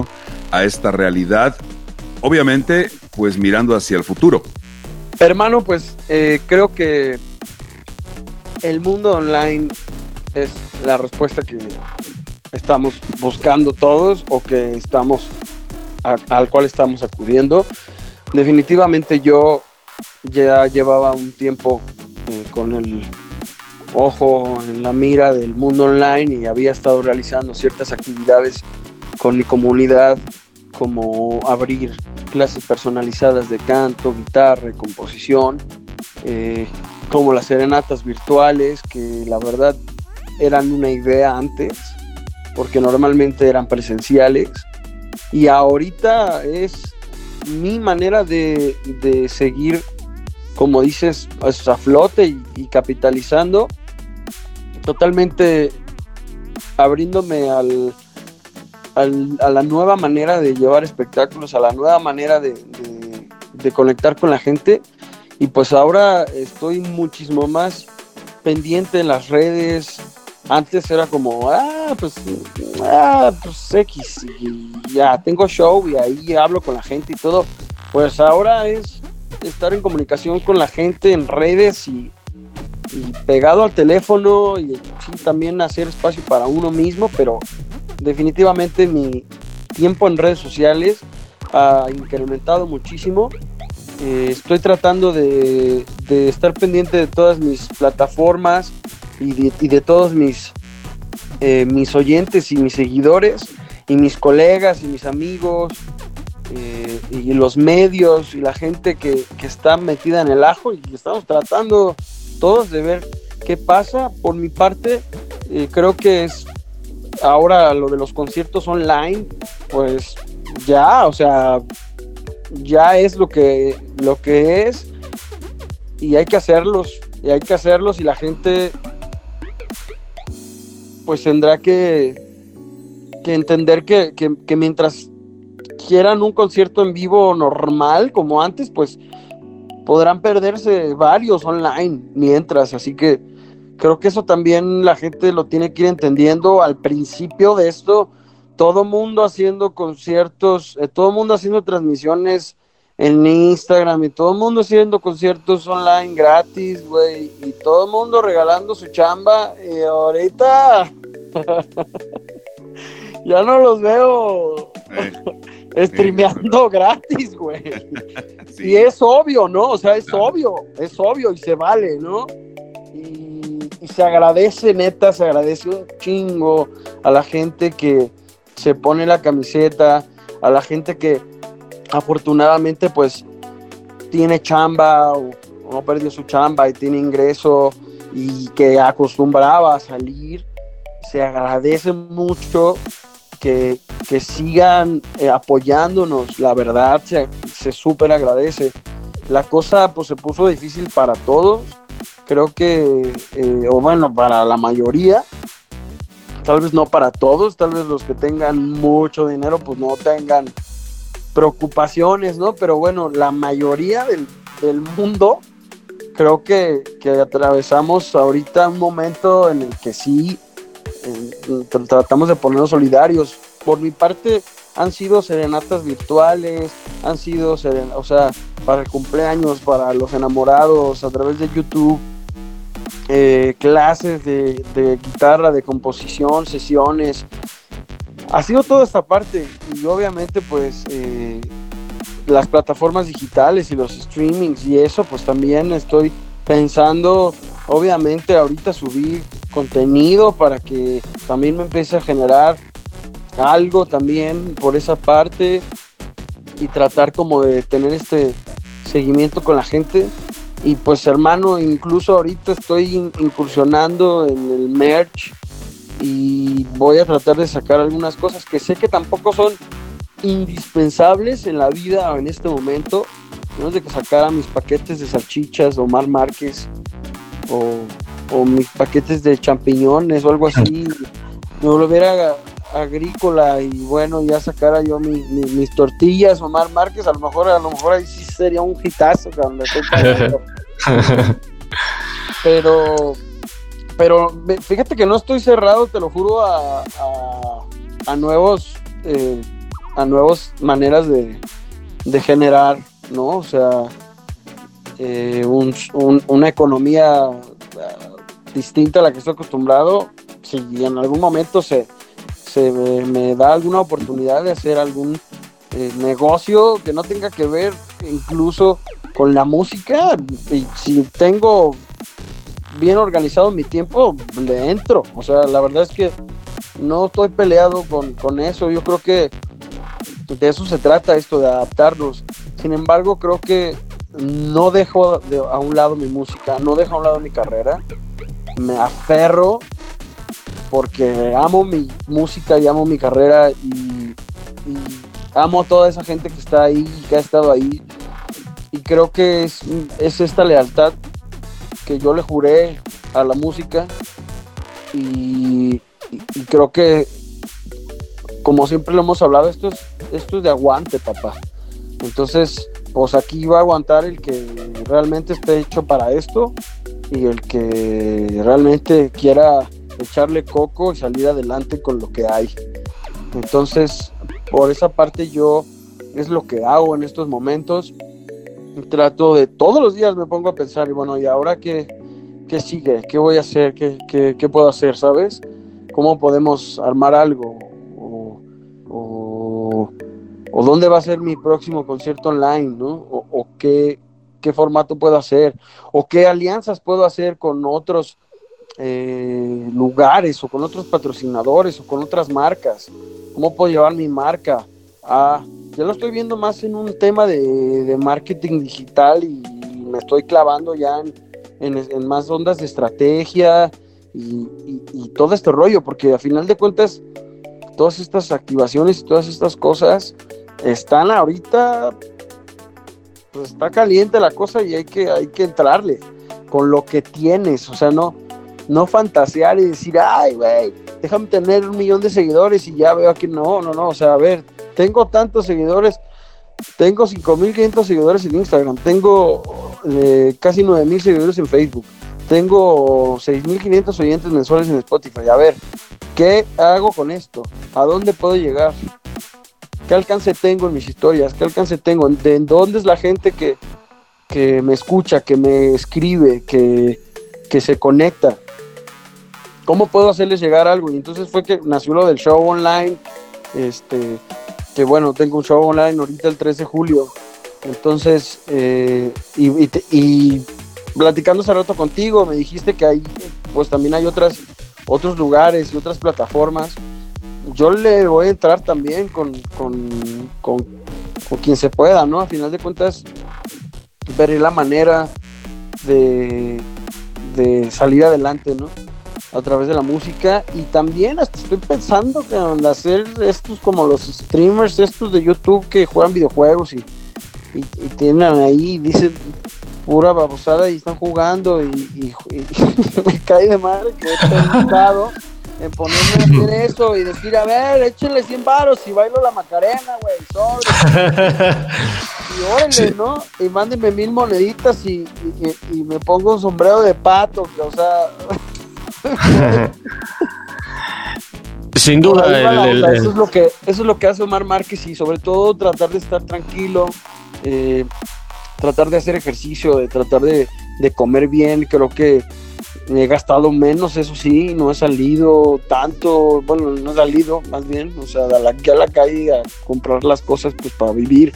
a esta realidad? Obviamente, pues mirando hacia el futuro. Hermano, pues eh, creo que el mundo online es la respuesta que estamos buscando todos o que estamos al cual estamos acudiendo. Definitivamente yo ya llevaba un tiempo eh, con el ojo en la mira del mundo online y había estado realizando ciertas actividades con mi comunidad como abrir clases personalizadas de canto, guitarra, composición, eh, como las serenatas virtuales, que la verdad eran una idea antes, porque normalmente eran presenciales, y ahorita es mi manera de, de seguir, como dices, a flote y, capitalizando, totalmente abriéndome al, a la nueva manera de llevar espectáculos, a la nueva manera de- de conectar con la gente. Y pues ahora estoy muchísimo más pendiente en las redes. Antes era como, ah, pues, ah, pues X, y ya tengo show y ahí hablo con la gente y todo. Pues ahora es estar en comunicación con la gente en redes y, y pegado al teléfono y sí, también hacer espacio para uno mismo, pero definitivamente mi tiempo en redes sociales ha incrementado muchísimo. Eh, estoy tratando de, de estar pendiente de todas mis plataformas y de, y de todos mis, eh, mis oyentes y mis seguidores y mis colegas y mis amigos eh, y los medios y la gente que, que está metida en el ajo y estamos tratando todos de ver qué pasa. Por mi parte, eh, creo que es ahora lo de los conciertos online, pues ya, o sea, ya es lo que, lo que es y hay que hacerlos, y hay que hacerlos y la gente pues tendrá que, entender que, que- que mientras quieran un concierto en vivo normal como antes, pues podrán perderse varios online mientras, así que creo que eso también la gente lo tiene que ir entendiendo. Al principio de esto, todo mundo haciendo conciertos, eh, todo mundo haciendo transmisiones en Instagram y todo el mundo haciendo conciertos online gratis, güey, y todo el mundo regalando su chamba y ahorita ya no los veo Eh, streameando gratis, güey. sí. Y es obvio, ¿no? O sea, es obvio, es obvio y se vale, ¿no? Y, y se agradece, neta, se agradece un chingo a la gente que se pone la camiseta, a la gente que afortunadamente pues tiene chamba o, no perdió su chamba y tiene ingreso y que acostumbraba a salir. Se agradece mucho que, que sigan eh, apoyándonos, la verdad se, se súper agradece. La cosa pues se puso difícil para todos, creo que, eh, o bueno, para la mayoría, tal vez no para todos, tal vez los que tengan mucho dinero pues no tengan preocupaciones, ¿no? Pero bueno, la mayoría del, del mundo creo que, que atravesamos ahorita un momento en el que sí tr- tratamos de ponernos solidarios. Por mi parte, han sido serenatas virtuales, han sido, seren- o sea, para el cumpleaños, para los enamorados, a través de YouTube, eh, clases de, de guitarra, de composición, sesiones. Ha sido toda esta parte y obviamente pues eh, las plataformas digitales y los streamings y eso pues también estoy pensando obviamente ahorita subir contenido para que también me empiece a generar algo también por esa parte y tratar como de tener este seguimiento con la gente. Y pues hermano incluso ahorita estoy in- incursionando en el merch y voy a tratar de sacar algunas cosas que sé que tampoco son indispensables en la vida en este momento. No es de que sacara mis paquetes de salchichas o Mar Márquez o, o mis paquetes de champiñones o algo así. Me volviera agrícola y bueno ya sacara yo mi- mi- mis tortillas o Mar Márquez a lo mejor a lo mejor ahí sí sería un hitazo cabrón, pero pero fíjate que no estoy cerrado te lo juro a, a, nuevos eh, a nuevas maneras de, de generar no o sea eh, un- un- una economía ah, distinta a la que estoy acostumbrado. Si en algún momento se, se me, da alguna oportunidad de hacer algún eh, negocio que no tenga que ver incluso con la música si tengo bien organizado mi tiempo le entro. O sea la verdad es que no estoy peleado con, con eso. Yo creo que de eso se trata esto de adaptarnos. Sin embargo creo que no dejo de- a un lado mi música no dejo a un lado mi carrera. Me aferro porque amo mi música y amo mi carrera y, amo a toda esa gente que está ahí que ha estado ahí. Y creo que es, es esta lealtad yo le juré a la música y creo que como siempre lo hemos hablado esto es, esto es de aguante papá entonces pues aquí va a aguantar el que realmente esté hecho para esto y el que realmente quiera echarle coco y salir adelante con lo que hay. Entonces, por esa parte yo es lo que hago en estos momentos. Trato de todos los días me pongo a pensar y bueno, ¿y ahora qué, qué sigue? ¿Qué voy a hacer? ¿Qué, qué, puedo hacer? ¿Sabes? ¿Cómo podemos armar algo? O, o, dónde va a ser mi próximo concierto online, ¿no? O, o qué, qué formato puedo hacer, o qué alianzas puedo hacer con otros eh, lugares, o con otros patrocinadores, o con otras marcas. ¿Cómo puedo llevar mi marca a... Ya lo estoy viendo más en un tema de, marketing digital y me estoy clavando ya en, más ondas de estrategia y todo este rollo, porque a final de cuentas todas estas activaciones y todas estas cosas están ahorita pues está caliente la cosa y hay que, hay que entrarle con lo que tienes, o sea, no, no fantasear y decir, ay, güey, déjame tener un millón de seguidores y ya veo aquí, no, no, no, o sea, a ver, tengo tantos seguidores, tengo 5.500 seguidores en Instagram, tengo eh, casi 9.000 seguidores en Facebook, tengo 6.500 oyentes mensuales en Spotify, a ver, ¿qué hago con esto? ¿A dónde puedo llegar? ¿Qué alcance tengo en mis historias? ¿Qué alcance tengo? ¿De dónde es la gente que, que me escucha, que me escribe, que, que se conecta? ¿Cómo puedo hacerles llegar algo? Y entonces fue que nació lo del show online, este, que bueno, tengo un show online ahorita el 13 de julio. Entonces, eh, y, y, platicando hace rato contigo, me dijiste que hay, pues también hay otras, otros lugares y otras plataformas. Yo le voy a entrar también con, con, con, con quien se pueda, ¿no? A final de cuentas, veré la manera de, de salir adelante, ¿no? A través de la música y también hasta estoy pensando que en hacer estos como los streamers estos de YouTube que juegan videojuegos y, y, y tienen ahí dicen pura babosada y están jugando y, y me cae de madre que he pensado en ponerme a hacer eso y decir a ver échenle 100 varos y bailo la macarena güey sobre y órale, sí. ¿no? Y mándenme mil moneditas y, y, y me pongo un sombrero de pato que, o sea Sin duda, el, el, eso, es lo que, eso es lo que hace Omar Márquez y sobre todo tratar de estar tranquilo, eh, tratar de hacer ejercicio, de tratar de, de, comer bien. Creo que he gastado menos, eso sí, no he salido tanto, bueno, no he salido más bien, o sea, a la, a la calle a comprar las cosas pues para vivir,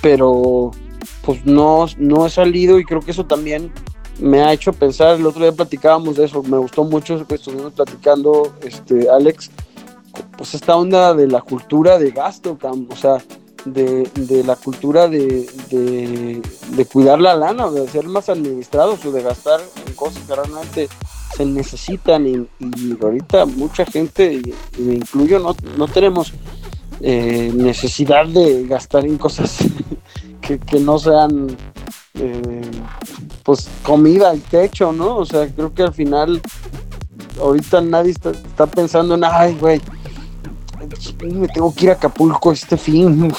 pero pues no, no he salido y creo que eso también me ha hecho pensar, el otro día platicábamos de eso, me gustó mucho que estuvimos platicando, este, Alex, pues esta onda de la cultura de gasto, o sea, de, de la cultura de, de, cuidar la lana, de ser más administrados o de gastar en cosas que realmente se necesitan y, ahorita mucha gente, y, me incluyo, no, no tenemos eh, necesidad de gastar en cosas que no sean eh, pues comida y techo, ¿no? O sea, creo que al final ahorita nadie está, está pensando en, ay, güey, me tengo que ir a Acapulco este fin.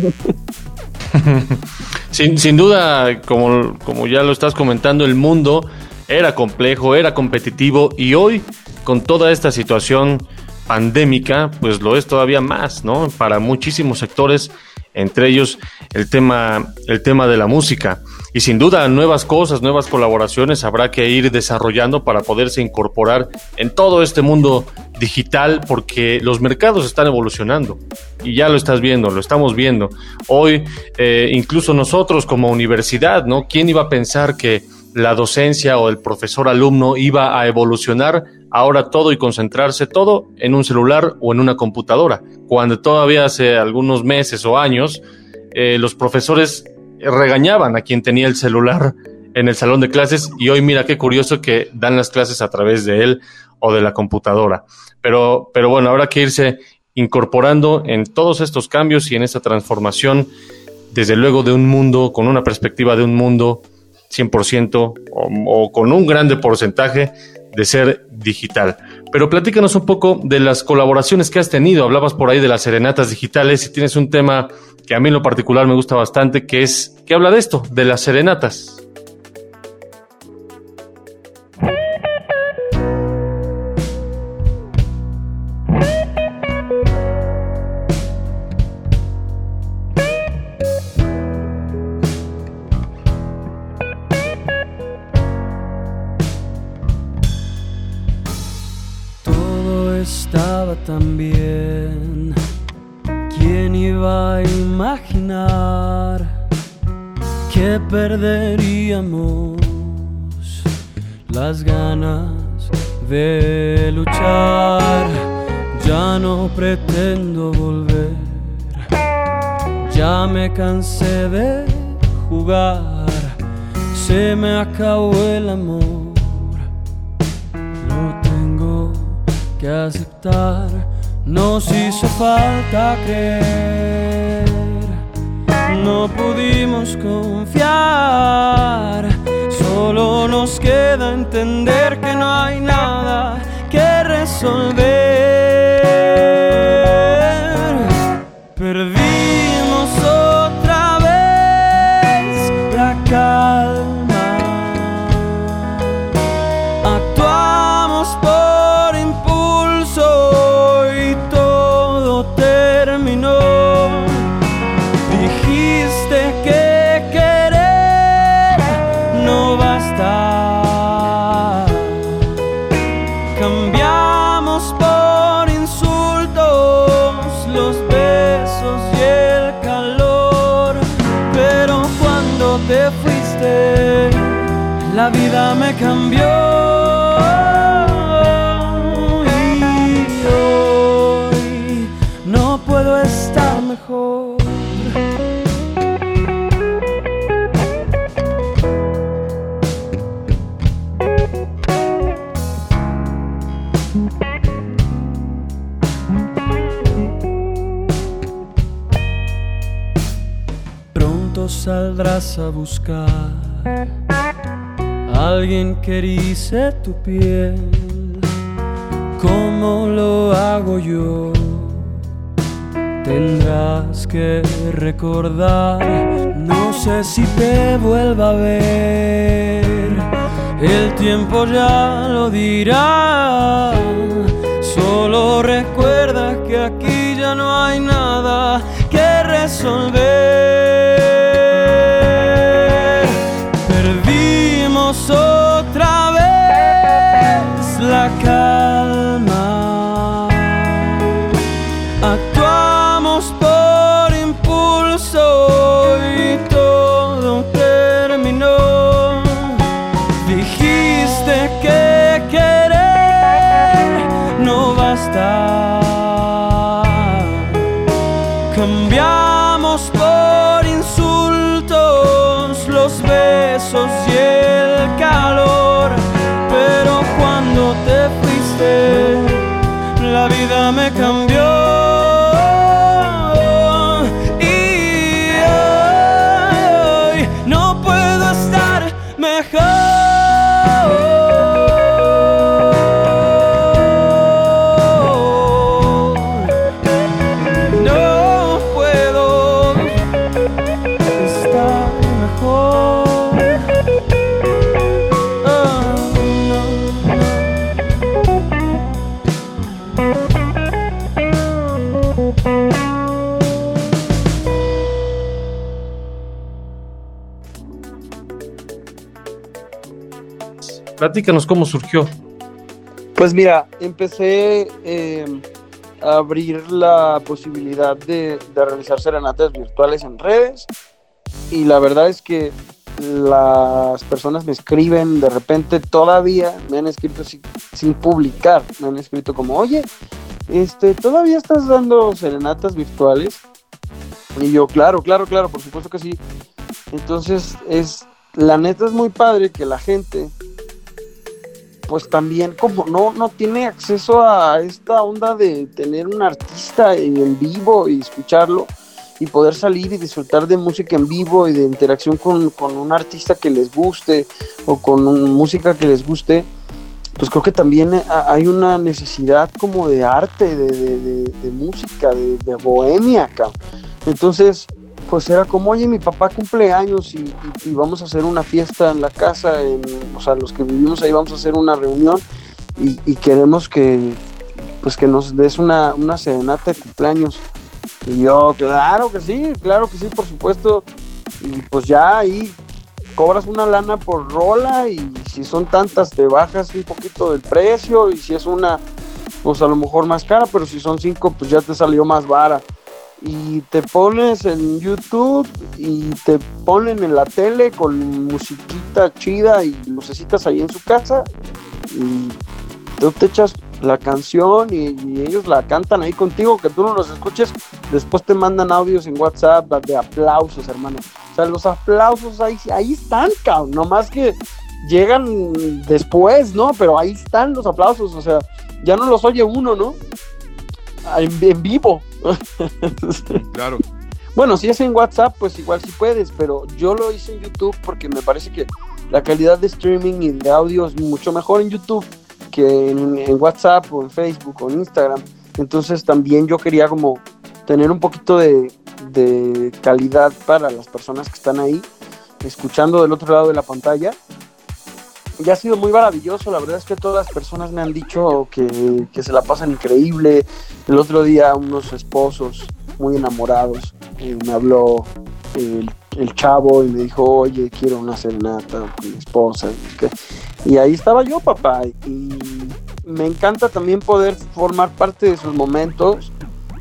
sin, sin duda, como, como ya lo estás comentando, el mundo era complejo, era competitivo y hoy, con toda esta situación pandémica, pues lo es todavía más, ¿no? Para muchísimos sectores entre ellos el tema, el tema de la música. Y sin duda nuevas cosas, nuevas colaboraciones habrá que ir desarrollando para poderse incorporar en todo este mundo digital porque los mercados están evolucionando y ya lo estás viendo, lo estamos viendo. Hoy, eh, incluso nosotros como universidad, ¿no? ¿Quién iba a pensar que la docencia o el profesor alumno iba a evolucionar ahora todo y concentrarse todo en un celular o en una computadora. Cuando todavía hace algunos meses o años eh, los profesores regañaban a quien tenía el celular en el salón de clases y hoy mira qué curioso que dan las clases a través de él o de la computadora. Pero, pero bueno, habrá que irse incorporando en todos estos cambios y en esta transformación, desde luego de un mundo, con una perspectiva de un mundo 100% o, o con un grande porcentaje de ser digital. Pero platícanos un poco de las colaboraciones que has tenido. Hablabas por ahí de las serenatas digitales y tienes un tema que a mí lo particular me gusta bastante, que es, que habla de esto, de las serenatas. Pretendo volver, ya me cansé de jugar, se me acabó el amor que aceptar. Nos hizo falta creer, no pudimos confiar. Solo nos queda entender que no hay nada que resolver. A buscar alguien que erice tu piel, como lo hago yo. Tendrás que recordar, no sé si te vuelva a ver. El tiempo ya lo dirá. Solo recuerda que aquí ya no hay nada que resolver. Otra vez la calma. Platícanos cómo surgió. Pues mira, empecé eh, a abrir la posibilidad de, de realizar serenatas virtuales en redes y la verdad es que las personas me escriben de repente todavía, me han escrito sin, sin publicar, me han escrito como, oye, este, ¿todavía estás dando serenatas virtuales? Y yo, claro, claro, claro, por supuesto que sí. Entonces, es, la neta es muy padre que la gente pues también como no, no tiene acceso a esta onda de tener un artista en vivo y escucharlo y poder salir y disfrutar de música en vivo y de interacción con, con un artista que les guste o con música que les guste, pues creo que también ha- hay una necesidad como de arte, de, de- de- música, de bohemia acá. Entonces, pues era como, oye, mi papá cumple años y, vamos a hacer una fiesta en la casa, en- o sea, los que vivimos ahí vamos a hacer una reunión y, y queremos que, pues que nos des una, una serenata de cumpleaños. Y yo, claro que sí, claro que sí, por supuesto. Y pues ya ahí cobras una lana por rola y si son tantas te bajas un poquito del precio y si es una, pues a lo mejor más cara, pero si son cinco pues ya te salió más vara. Y te pones en YouTube y te ponen en la tele con musiquita chida y lucecitas ahí en su casa y tú te echas la canción y, ellos la cantan ahí contigo, que tú no los escuches, después te mandan audios en WhatsApp de aplausos, hermano. O sea, los aplausos ahí, ahí están, cabrón, nomás que llegan después, ¿no? Pero ahí están los aplausos, o sea, ya no los oye uno, ¿no? En vivo. Claro. Bueno, si es en WhatsApp, pues igual sí puedes, pero yo lo hice en YouTube porque me parece que la calidad de streaming y de audio es mucho mejor en YouTube que en, en WhatsApp o en Facebook o en Instagram. Entonces también yo quería como tener un poquito de, de calidad para las personas que están ahí, escuchando del otro lado de la pantalla. Y ha sido muy maravilloso, la verdad es que todas las personas me han dicho que, que se la pasan increíble. El otro día unos esposos muy enamorados eh, me habló el, el chavo y me dijo, oye, quiero una serenata con mi esposa. y ahí estaba yo, papá. Y me encanta también poder formar parte de sus momentos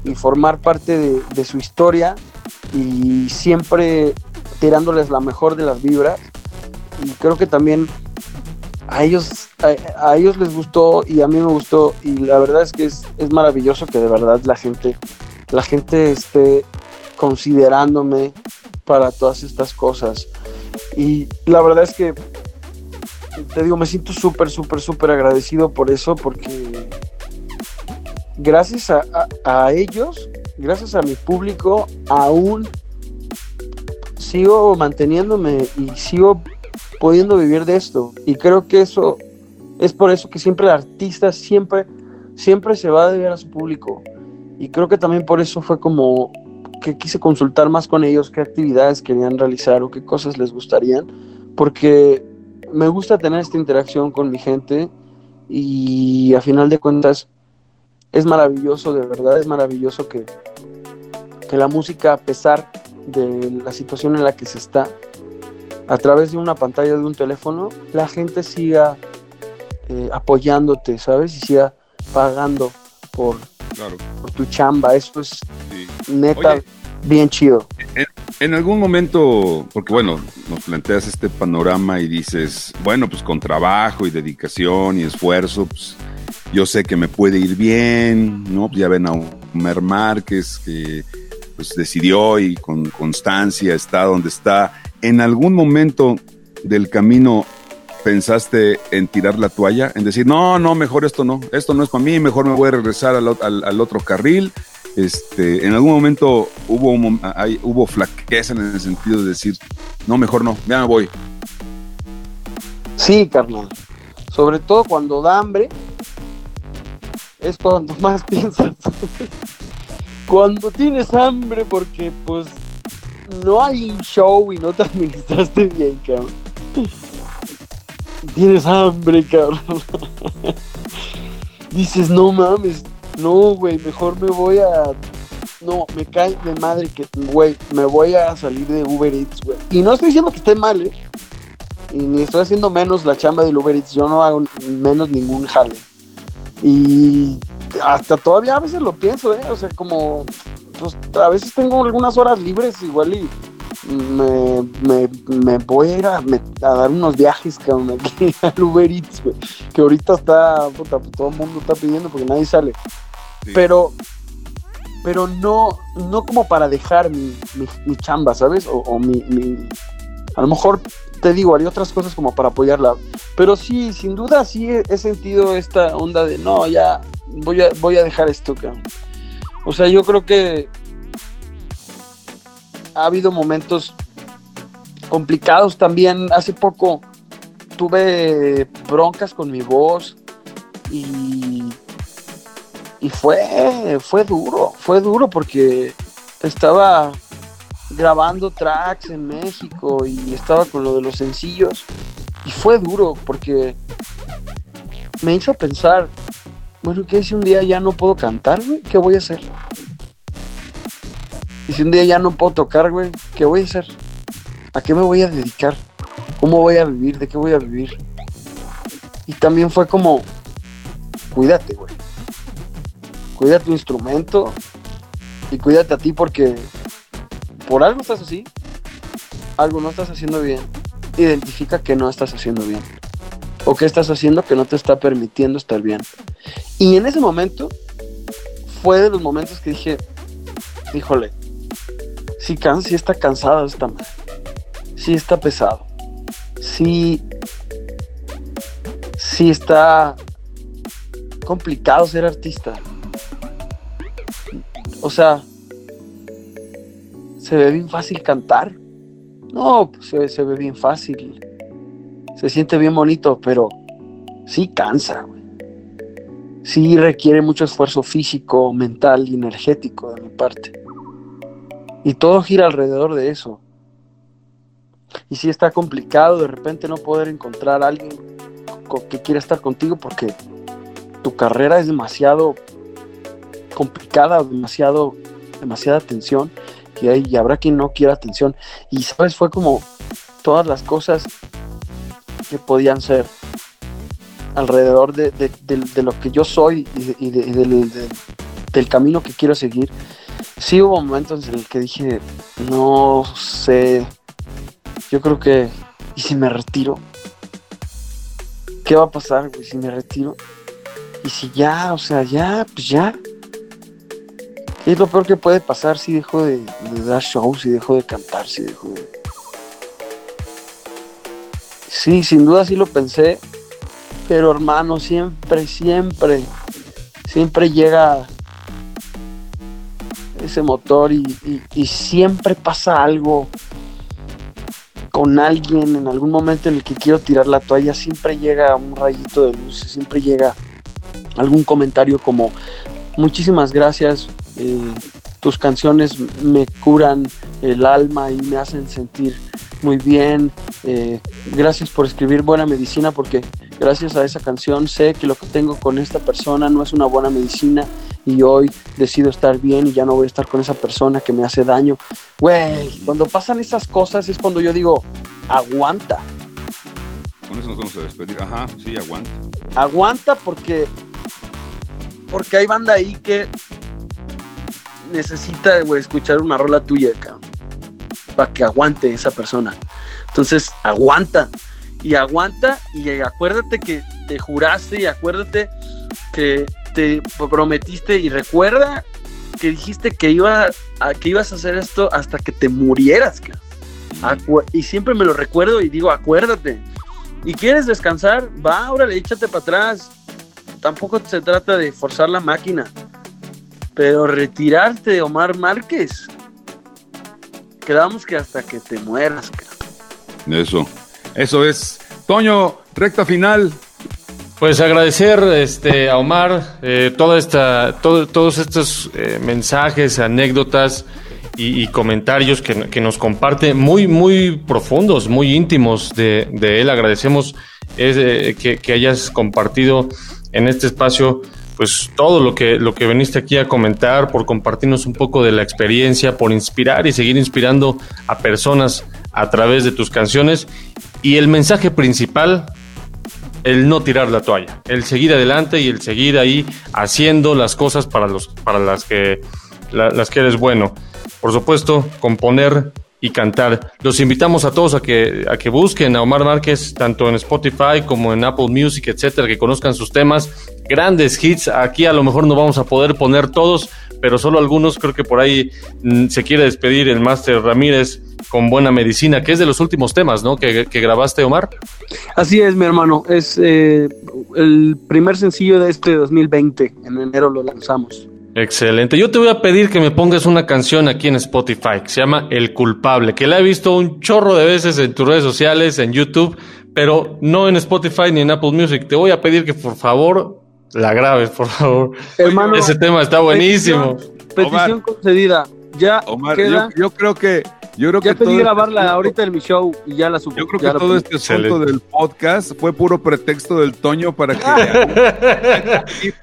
y formar parte de, de su historia y siempre tirándoles la mejor de las vibras. Y creo que también a ellos, a, ellos les gustó y a mí me gustó y la verdad es que es, maravilloso que de verdad la gente, la gente esté considerándome para todas estas cosas. Y la verdad es que, te digo, me siento súper, súper, súper agradecido por eso, porque gracias a, ellos, gracias a mi público, aún sigo manteniéndome y sigo pudiendo vivir de esto. Y creo que eso es por eso que siempre el artista siempre, siempre se va a deber a su público. Y creo que también por eso fue como que quise consultar más con ellos qué actividades querían realizar o qué cosas les gustarían, porque me gusta tener esta interacción con mi gente y a final de cuentas es maravilloso, de verdad es maravilloso que, que la música, a pesar de la situación en la que se está, a través de una pantalla de un teléfono, la gente siga eh, apoyándote, ¿sabes? Y siga pagando por, por tu chamba. Eso es neta bien chido. En, algún momento, porque bueno, nos planteas este panorama y dices, bueno, pues con trabajo y dedicación y esfuerzo, pues yo sé que me puede ir bien, ¿no? Ya ven a Homer Márquez que pues decidió y con constancia está donde está. En algún momento del camino pensaste en tirar la toalla, en decir, no, no, mejor esto no, esto no es para mí, mejor me voy a regresar al, al otro carril, este, en algún momento hubo, hay, hubo flaqueza en el sentido de decir, no, mejor no, ya me voy. Sí, carnal. Sobre todo cuando da hambre, es cuando más piensas. cuando tienes hambre, porque pues no hay show y no te administraste bien, cabrón. Tienes hambre, cabrón. Dices, no mames, no, güey, mejor me voy a. No, me cae de madre que, güey, me voy a salir de Uber Eats, güey. Y no estoy diciendo que esté mal, ¿eh? Y ni estoy haciendo menos la chamba de Uber Eats. Yo no hago menos ningún jale. Y hasta todavía a veces lo pienso, ¿eh? O sea, como. Pues a veces tengo algunas horas libres, igual y me, me, me, voy a ir a, dar unos viajes cabrón, aquí al Uber Eats, güey, que ahorita está, puta, todo el mundo está pidiendo porque nadie sale. Pero, pero no, no como para dejar mi, mi, chamba, ¿sabes? O, mi, a lo mejor te digo, haría otras cosas como para apoyarla. Pero sí, sin duda sí he, sentido esta onda de no, ya voy a, voy a dejar esto, cabrón. O sea, yo creo que ha habido momentos complicados también. Hace poco tuve broncas con mi voz y y fue, fue duro, fue duro porque estaba grabando tracks en México y estaba con lo de los sencillos y fue duro porque me hizo pensar, bueno, ¿qué si un día ya no puedo cantar, güey? ¿Qué voy a hacer? Y si un día ya no puedo tocar, güey, ¿qué voy a hacer? ¿A qué me voy a dedicar? ¿Cómo voy a vivir? ¿De qué voy a vivir? Y también fue como, cuídate, güey cuida tu instrumento y cuídate a ti porque por algo estás así, algo no estás haciendo bien, identifica que no estás haciendo bien o que estás haciendo que no te está permitiendo estar bien. Y en ese momento fue de los momentos que dije, híjole, si, can está cansada esta madre, si está pesado, si, si está complicado ser artista o sea, ¿se ve bien fácil cantar? No, pues se, ve bien fácil. Se siente bien bonito, pero sí cansa. Sí requiere mucho esfuerzo físico, mental y energético de mi parte. Y todo gira alrededor de eso. Y sí está complicado de repente no poder encontrar a alguien que quiera estar contigo porque tu carrera es demasiado complicada, demasiado, demasiada atención, y, hay, y habrá quien no quiera atención. Y sabes, fue como todas las cosas que podían ser alrededor de, lo que yo soy y, del, camino que quiero seguir. Sí hubo momentos en el que dije, no sé, yo creo que, ¿y si me retiro? ¿qué va a pasar, si me retiro? Y si ya, o sea, ya, pues ya. ¿Qué es lo peor que puede pasar si dejo de, de dar shows, si dejo de cantar, si dejo de... Sí, sin duda sí lo pensé, pero hermano, siempre, siempre, siempre llega ese motor y, siempre pasa algo con alguien en algún momento en el que quiero tirar la toalla, siempre llega un rayito de luz, siempre llega algún comentario como muchísimas gracias, eh, tus canciones me curan el alma y me hacen sentir muy bien, eh, gracias por escribir buena medicina porque gracias a esa canción sé que lo que tengo con esta persona no es una buena medicina y hoy decido estar bien y ya no voy a estar con esa persona que me hace daño. Güey, cuando pasan esas cosas es cuando yo digo, aguanta, Con eso nos vamos a despedir. Ajá, sí, aguanta. aguanta porque porque hay banda ahí que necesita güey, escuchar una rola tuya, cabrón, para que aguante esa persona. Entonces, aguanta y aguanta y acuérdate que te juraste y acuérdate que te prometiste y recuerda que dijiste que iba a, que ibas a hacer esto hasta que te murieras. Acu- y siempre me lo recuerdo y digo, acuérdate. ¿Y quieres descansar? Va, órale, échate para atrás. Tampoco se trata de forzar la máquina. Pero retirarte de Omar Márquez. Quedamos que hasta que te mueras. Eso. Eso es. Toño, recta final. Pues agradecer este, a Omar eh, toda esta, todo- todos estos eh, mensajes, anécdotas y, y comentarios que, que nos comparte, muy, muy profundos, muy íntimos de, de él. Agradecemos eh, que, que hayas compartido en este espacio pues todo lo que, lo que veniste aquí a comentar, por compartirnos un poco de la experiencia, por inspirar y seguir inspirando a personas a través de tus canciones. Y el mensaje principal, el no tirar la toalla, el seguir adelante y el seguir ahí haciendo las cosas para, los, para las, que, la- las que eres bueno. Por supuesto, componer y cantar. Los invitamos a todos a que, a que busquen a Omar Márquez, tanto en Spotify como en Apple Music, etcétera, que conozcan sus temas. Grandes hits. Aquí a lo mejor no vamos a poder poner todos, pero solo algunos. Creo que por ahí mm, se quiere despedir el Máster Ramírez con Buena Medicina, que es de los últimos temas, ¿no? Que, que grabaste, Omar. Así es, mi hermano. Es eh, el primer sencillo de este 2020. En enero lo lanzamos. Excelente. Yo te voy a pedir que me pongas una canción aquí en Spotify que se llama El Culpable, que la he visto un chorro de veces en tus redes sociales, en YouTube, pero no en Spotify ni en Apple Music. Te voy a pedir que por favor la grabes, por favor. Hermano, Ese tema está buenísimo. petición Omar. concedida. Ya Omar, queda. yo, yo creo que. Yo creo ya que pedí este grabarla ahorita en mi show y ya la subo. Yo creo que todo este asunto Excelente. del podcast fue puro pretexto del Toño para que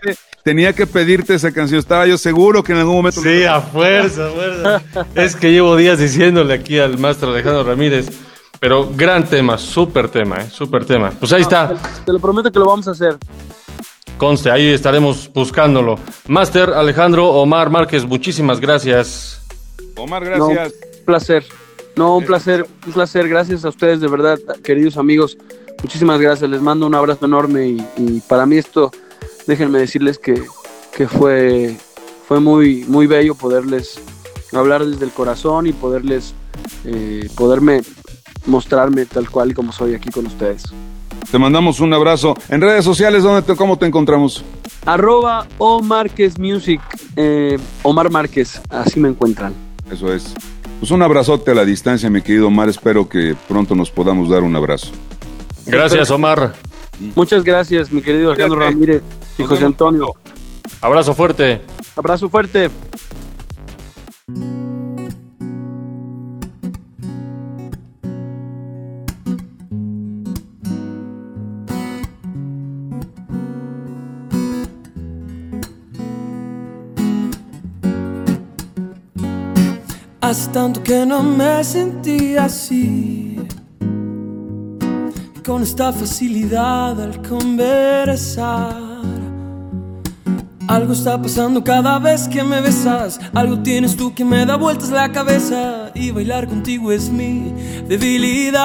tenía que pedirte esa canción. Estaba yo seguro que en algún momento. Sí, a fuerza, a fuerza. Es que llevo días diciéndole aquí al maestro Alejandro Ramírez. Pero gran tema, súper tema, ¿eh? súper tema. Pues ahí está. Te lo prometo que lo vamos a hacer. Conste, ahí estaremos buscándolo. Máster Alejandro Omar Márquez, muchísimas gracias. Omar, gracias. Un placer. No, un placer, un placer. Gracias a ustedes, de verdad, queridos amigos. Muchísimas gracias. Les mando un abrazo enorme y, y para mí esto, déjenme decirles que, que fue, fue muy, muy bello poderles hablar desde el corazón y poderles, eh, poderme mostrarme tal cual y como soy aquí con ustedes. Te mandamos un abrazo. En redes sociales, ¿dónde te, ¿cómo te encontramos? Arroba O Márquez Music, eh, Omar Márquez, así me encuentran. Eso es. Pues un abrazote a la distancia, mi querido Omar. Espero que pronto nos podamos dar un abrazo. Gracias, Omar. Muchas gracias, mi querido Alejandro. Ramírez y José Antonio. Abrazo fuerte. Abrazo fuerte. Hace tanto que no me sentí así. Con esta facilidad al conversar. Algo está pasando cada vez que me besas. Algo tienes tú que me da vueltas la cabeza. Y bailar contigo es mi debilidad.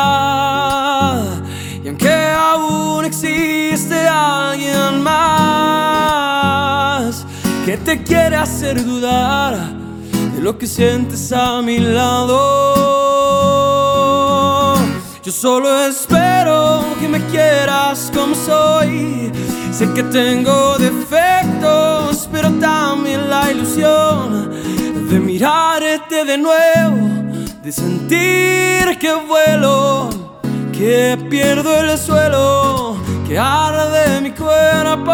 Y aunque aún existe alguien más que te quiere hacer dudar de lo que sientes a mi lado, yo solo espero que me quieras como soy. Sé que tengo pero también la ilusión de mirarte de nuevo, de sentir que vuelo que pierdo el suelo, que arde mi cuerpo.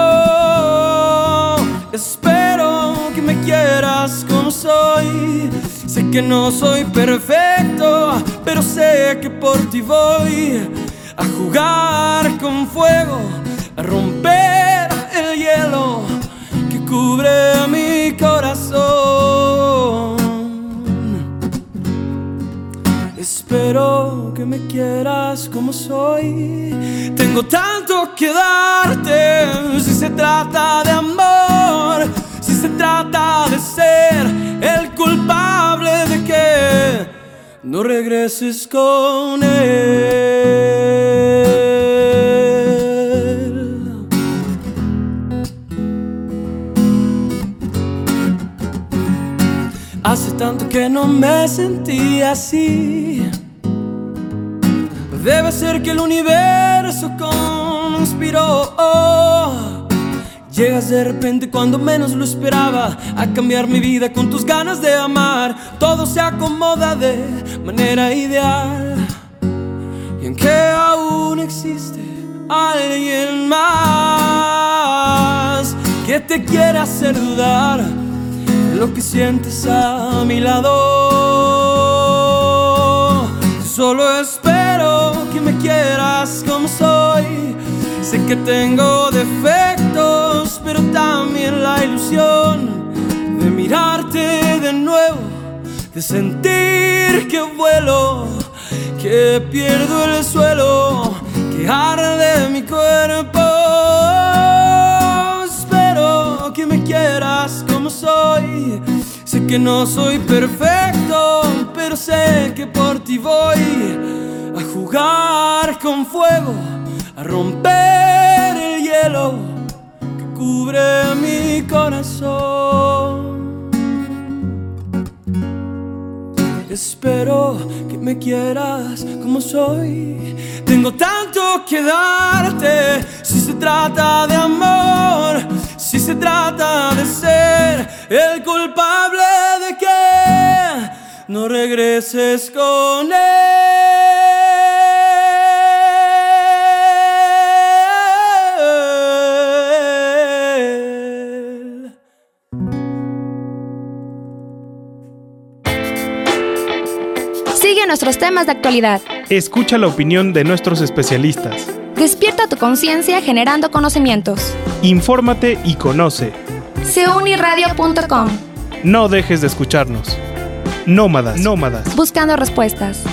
Espero que me quieras como soy. Sé que no soy perfecto, pero sé que por ti voy a jugar con fuego, a romper el hielo cubre mi corazón. Espero que me quieras como soy. Tengo tanto que darte si se trata de amor, si se trata de ser el culpable de que no regreses con él. Hace tanto que no me sentí así. Debe ser que el universo conspiró. Llegas de repente cuando menos lo esperaba a cambiar mi vida con tus ganas de amar. Todo se acomoda de manera ideal. Y aunque aún existe alguien más que te quiera hacer dudar lo que sientes a mi lado. Solo espero que me quieras como soy. Sé que tengo defectos, pero también la ilusión de mirarte de nuevo, de sentir que vuelo, que pierdo el suelo, que arde mi cuerpo. Espero que me quieras como soy. Sé que no soy perfecto, pero sé que por ti voy a jugar con fuego, a romper el hielo que cubre mi corazón. Espero que me quieras como soy. Tengo tanto que darte si se trata de amor, si se trata de ser el culpable de que no regreses con él. Nuestros temas de actualidad. Escucha la opinión de nuestros especialistas. Despierta tu conciencia generando conocimientos. Infórmate y conoce. Seuniradio.com No dejes de escucharnos. Nómadas, nómadas. Buscando respuestas.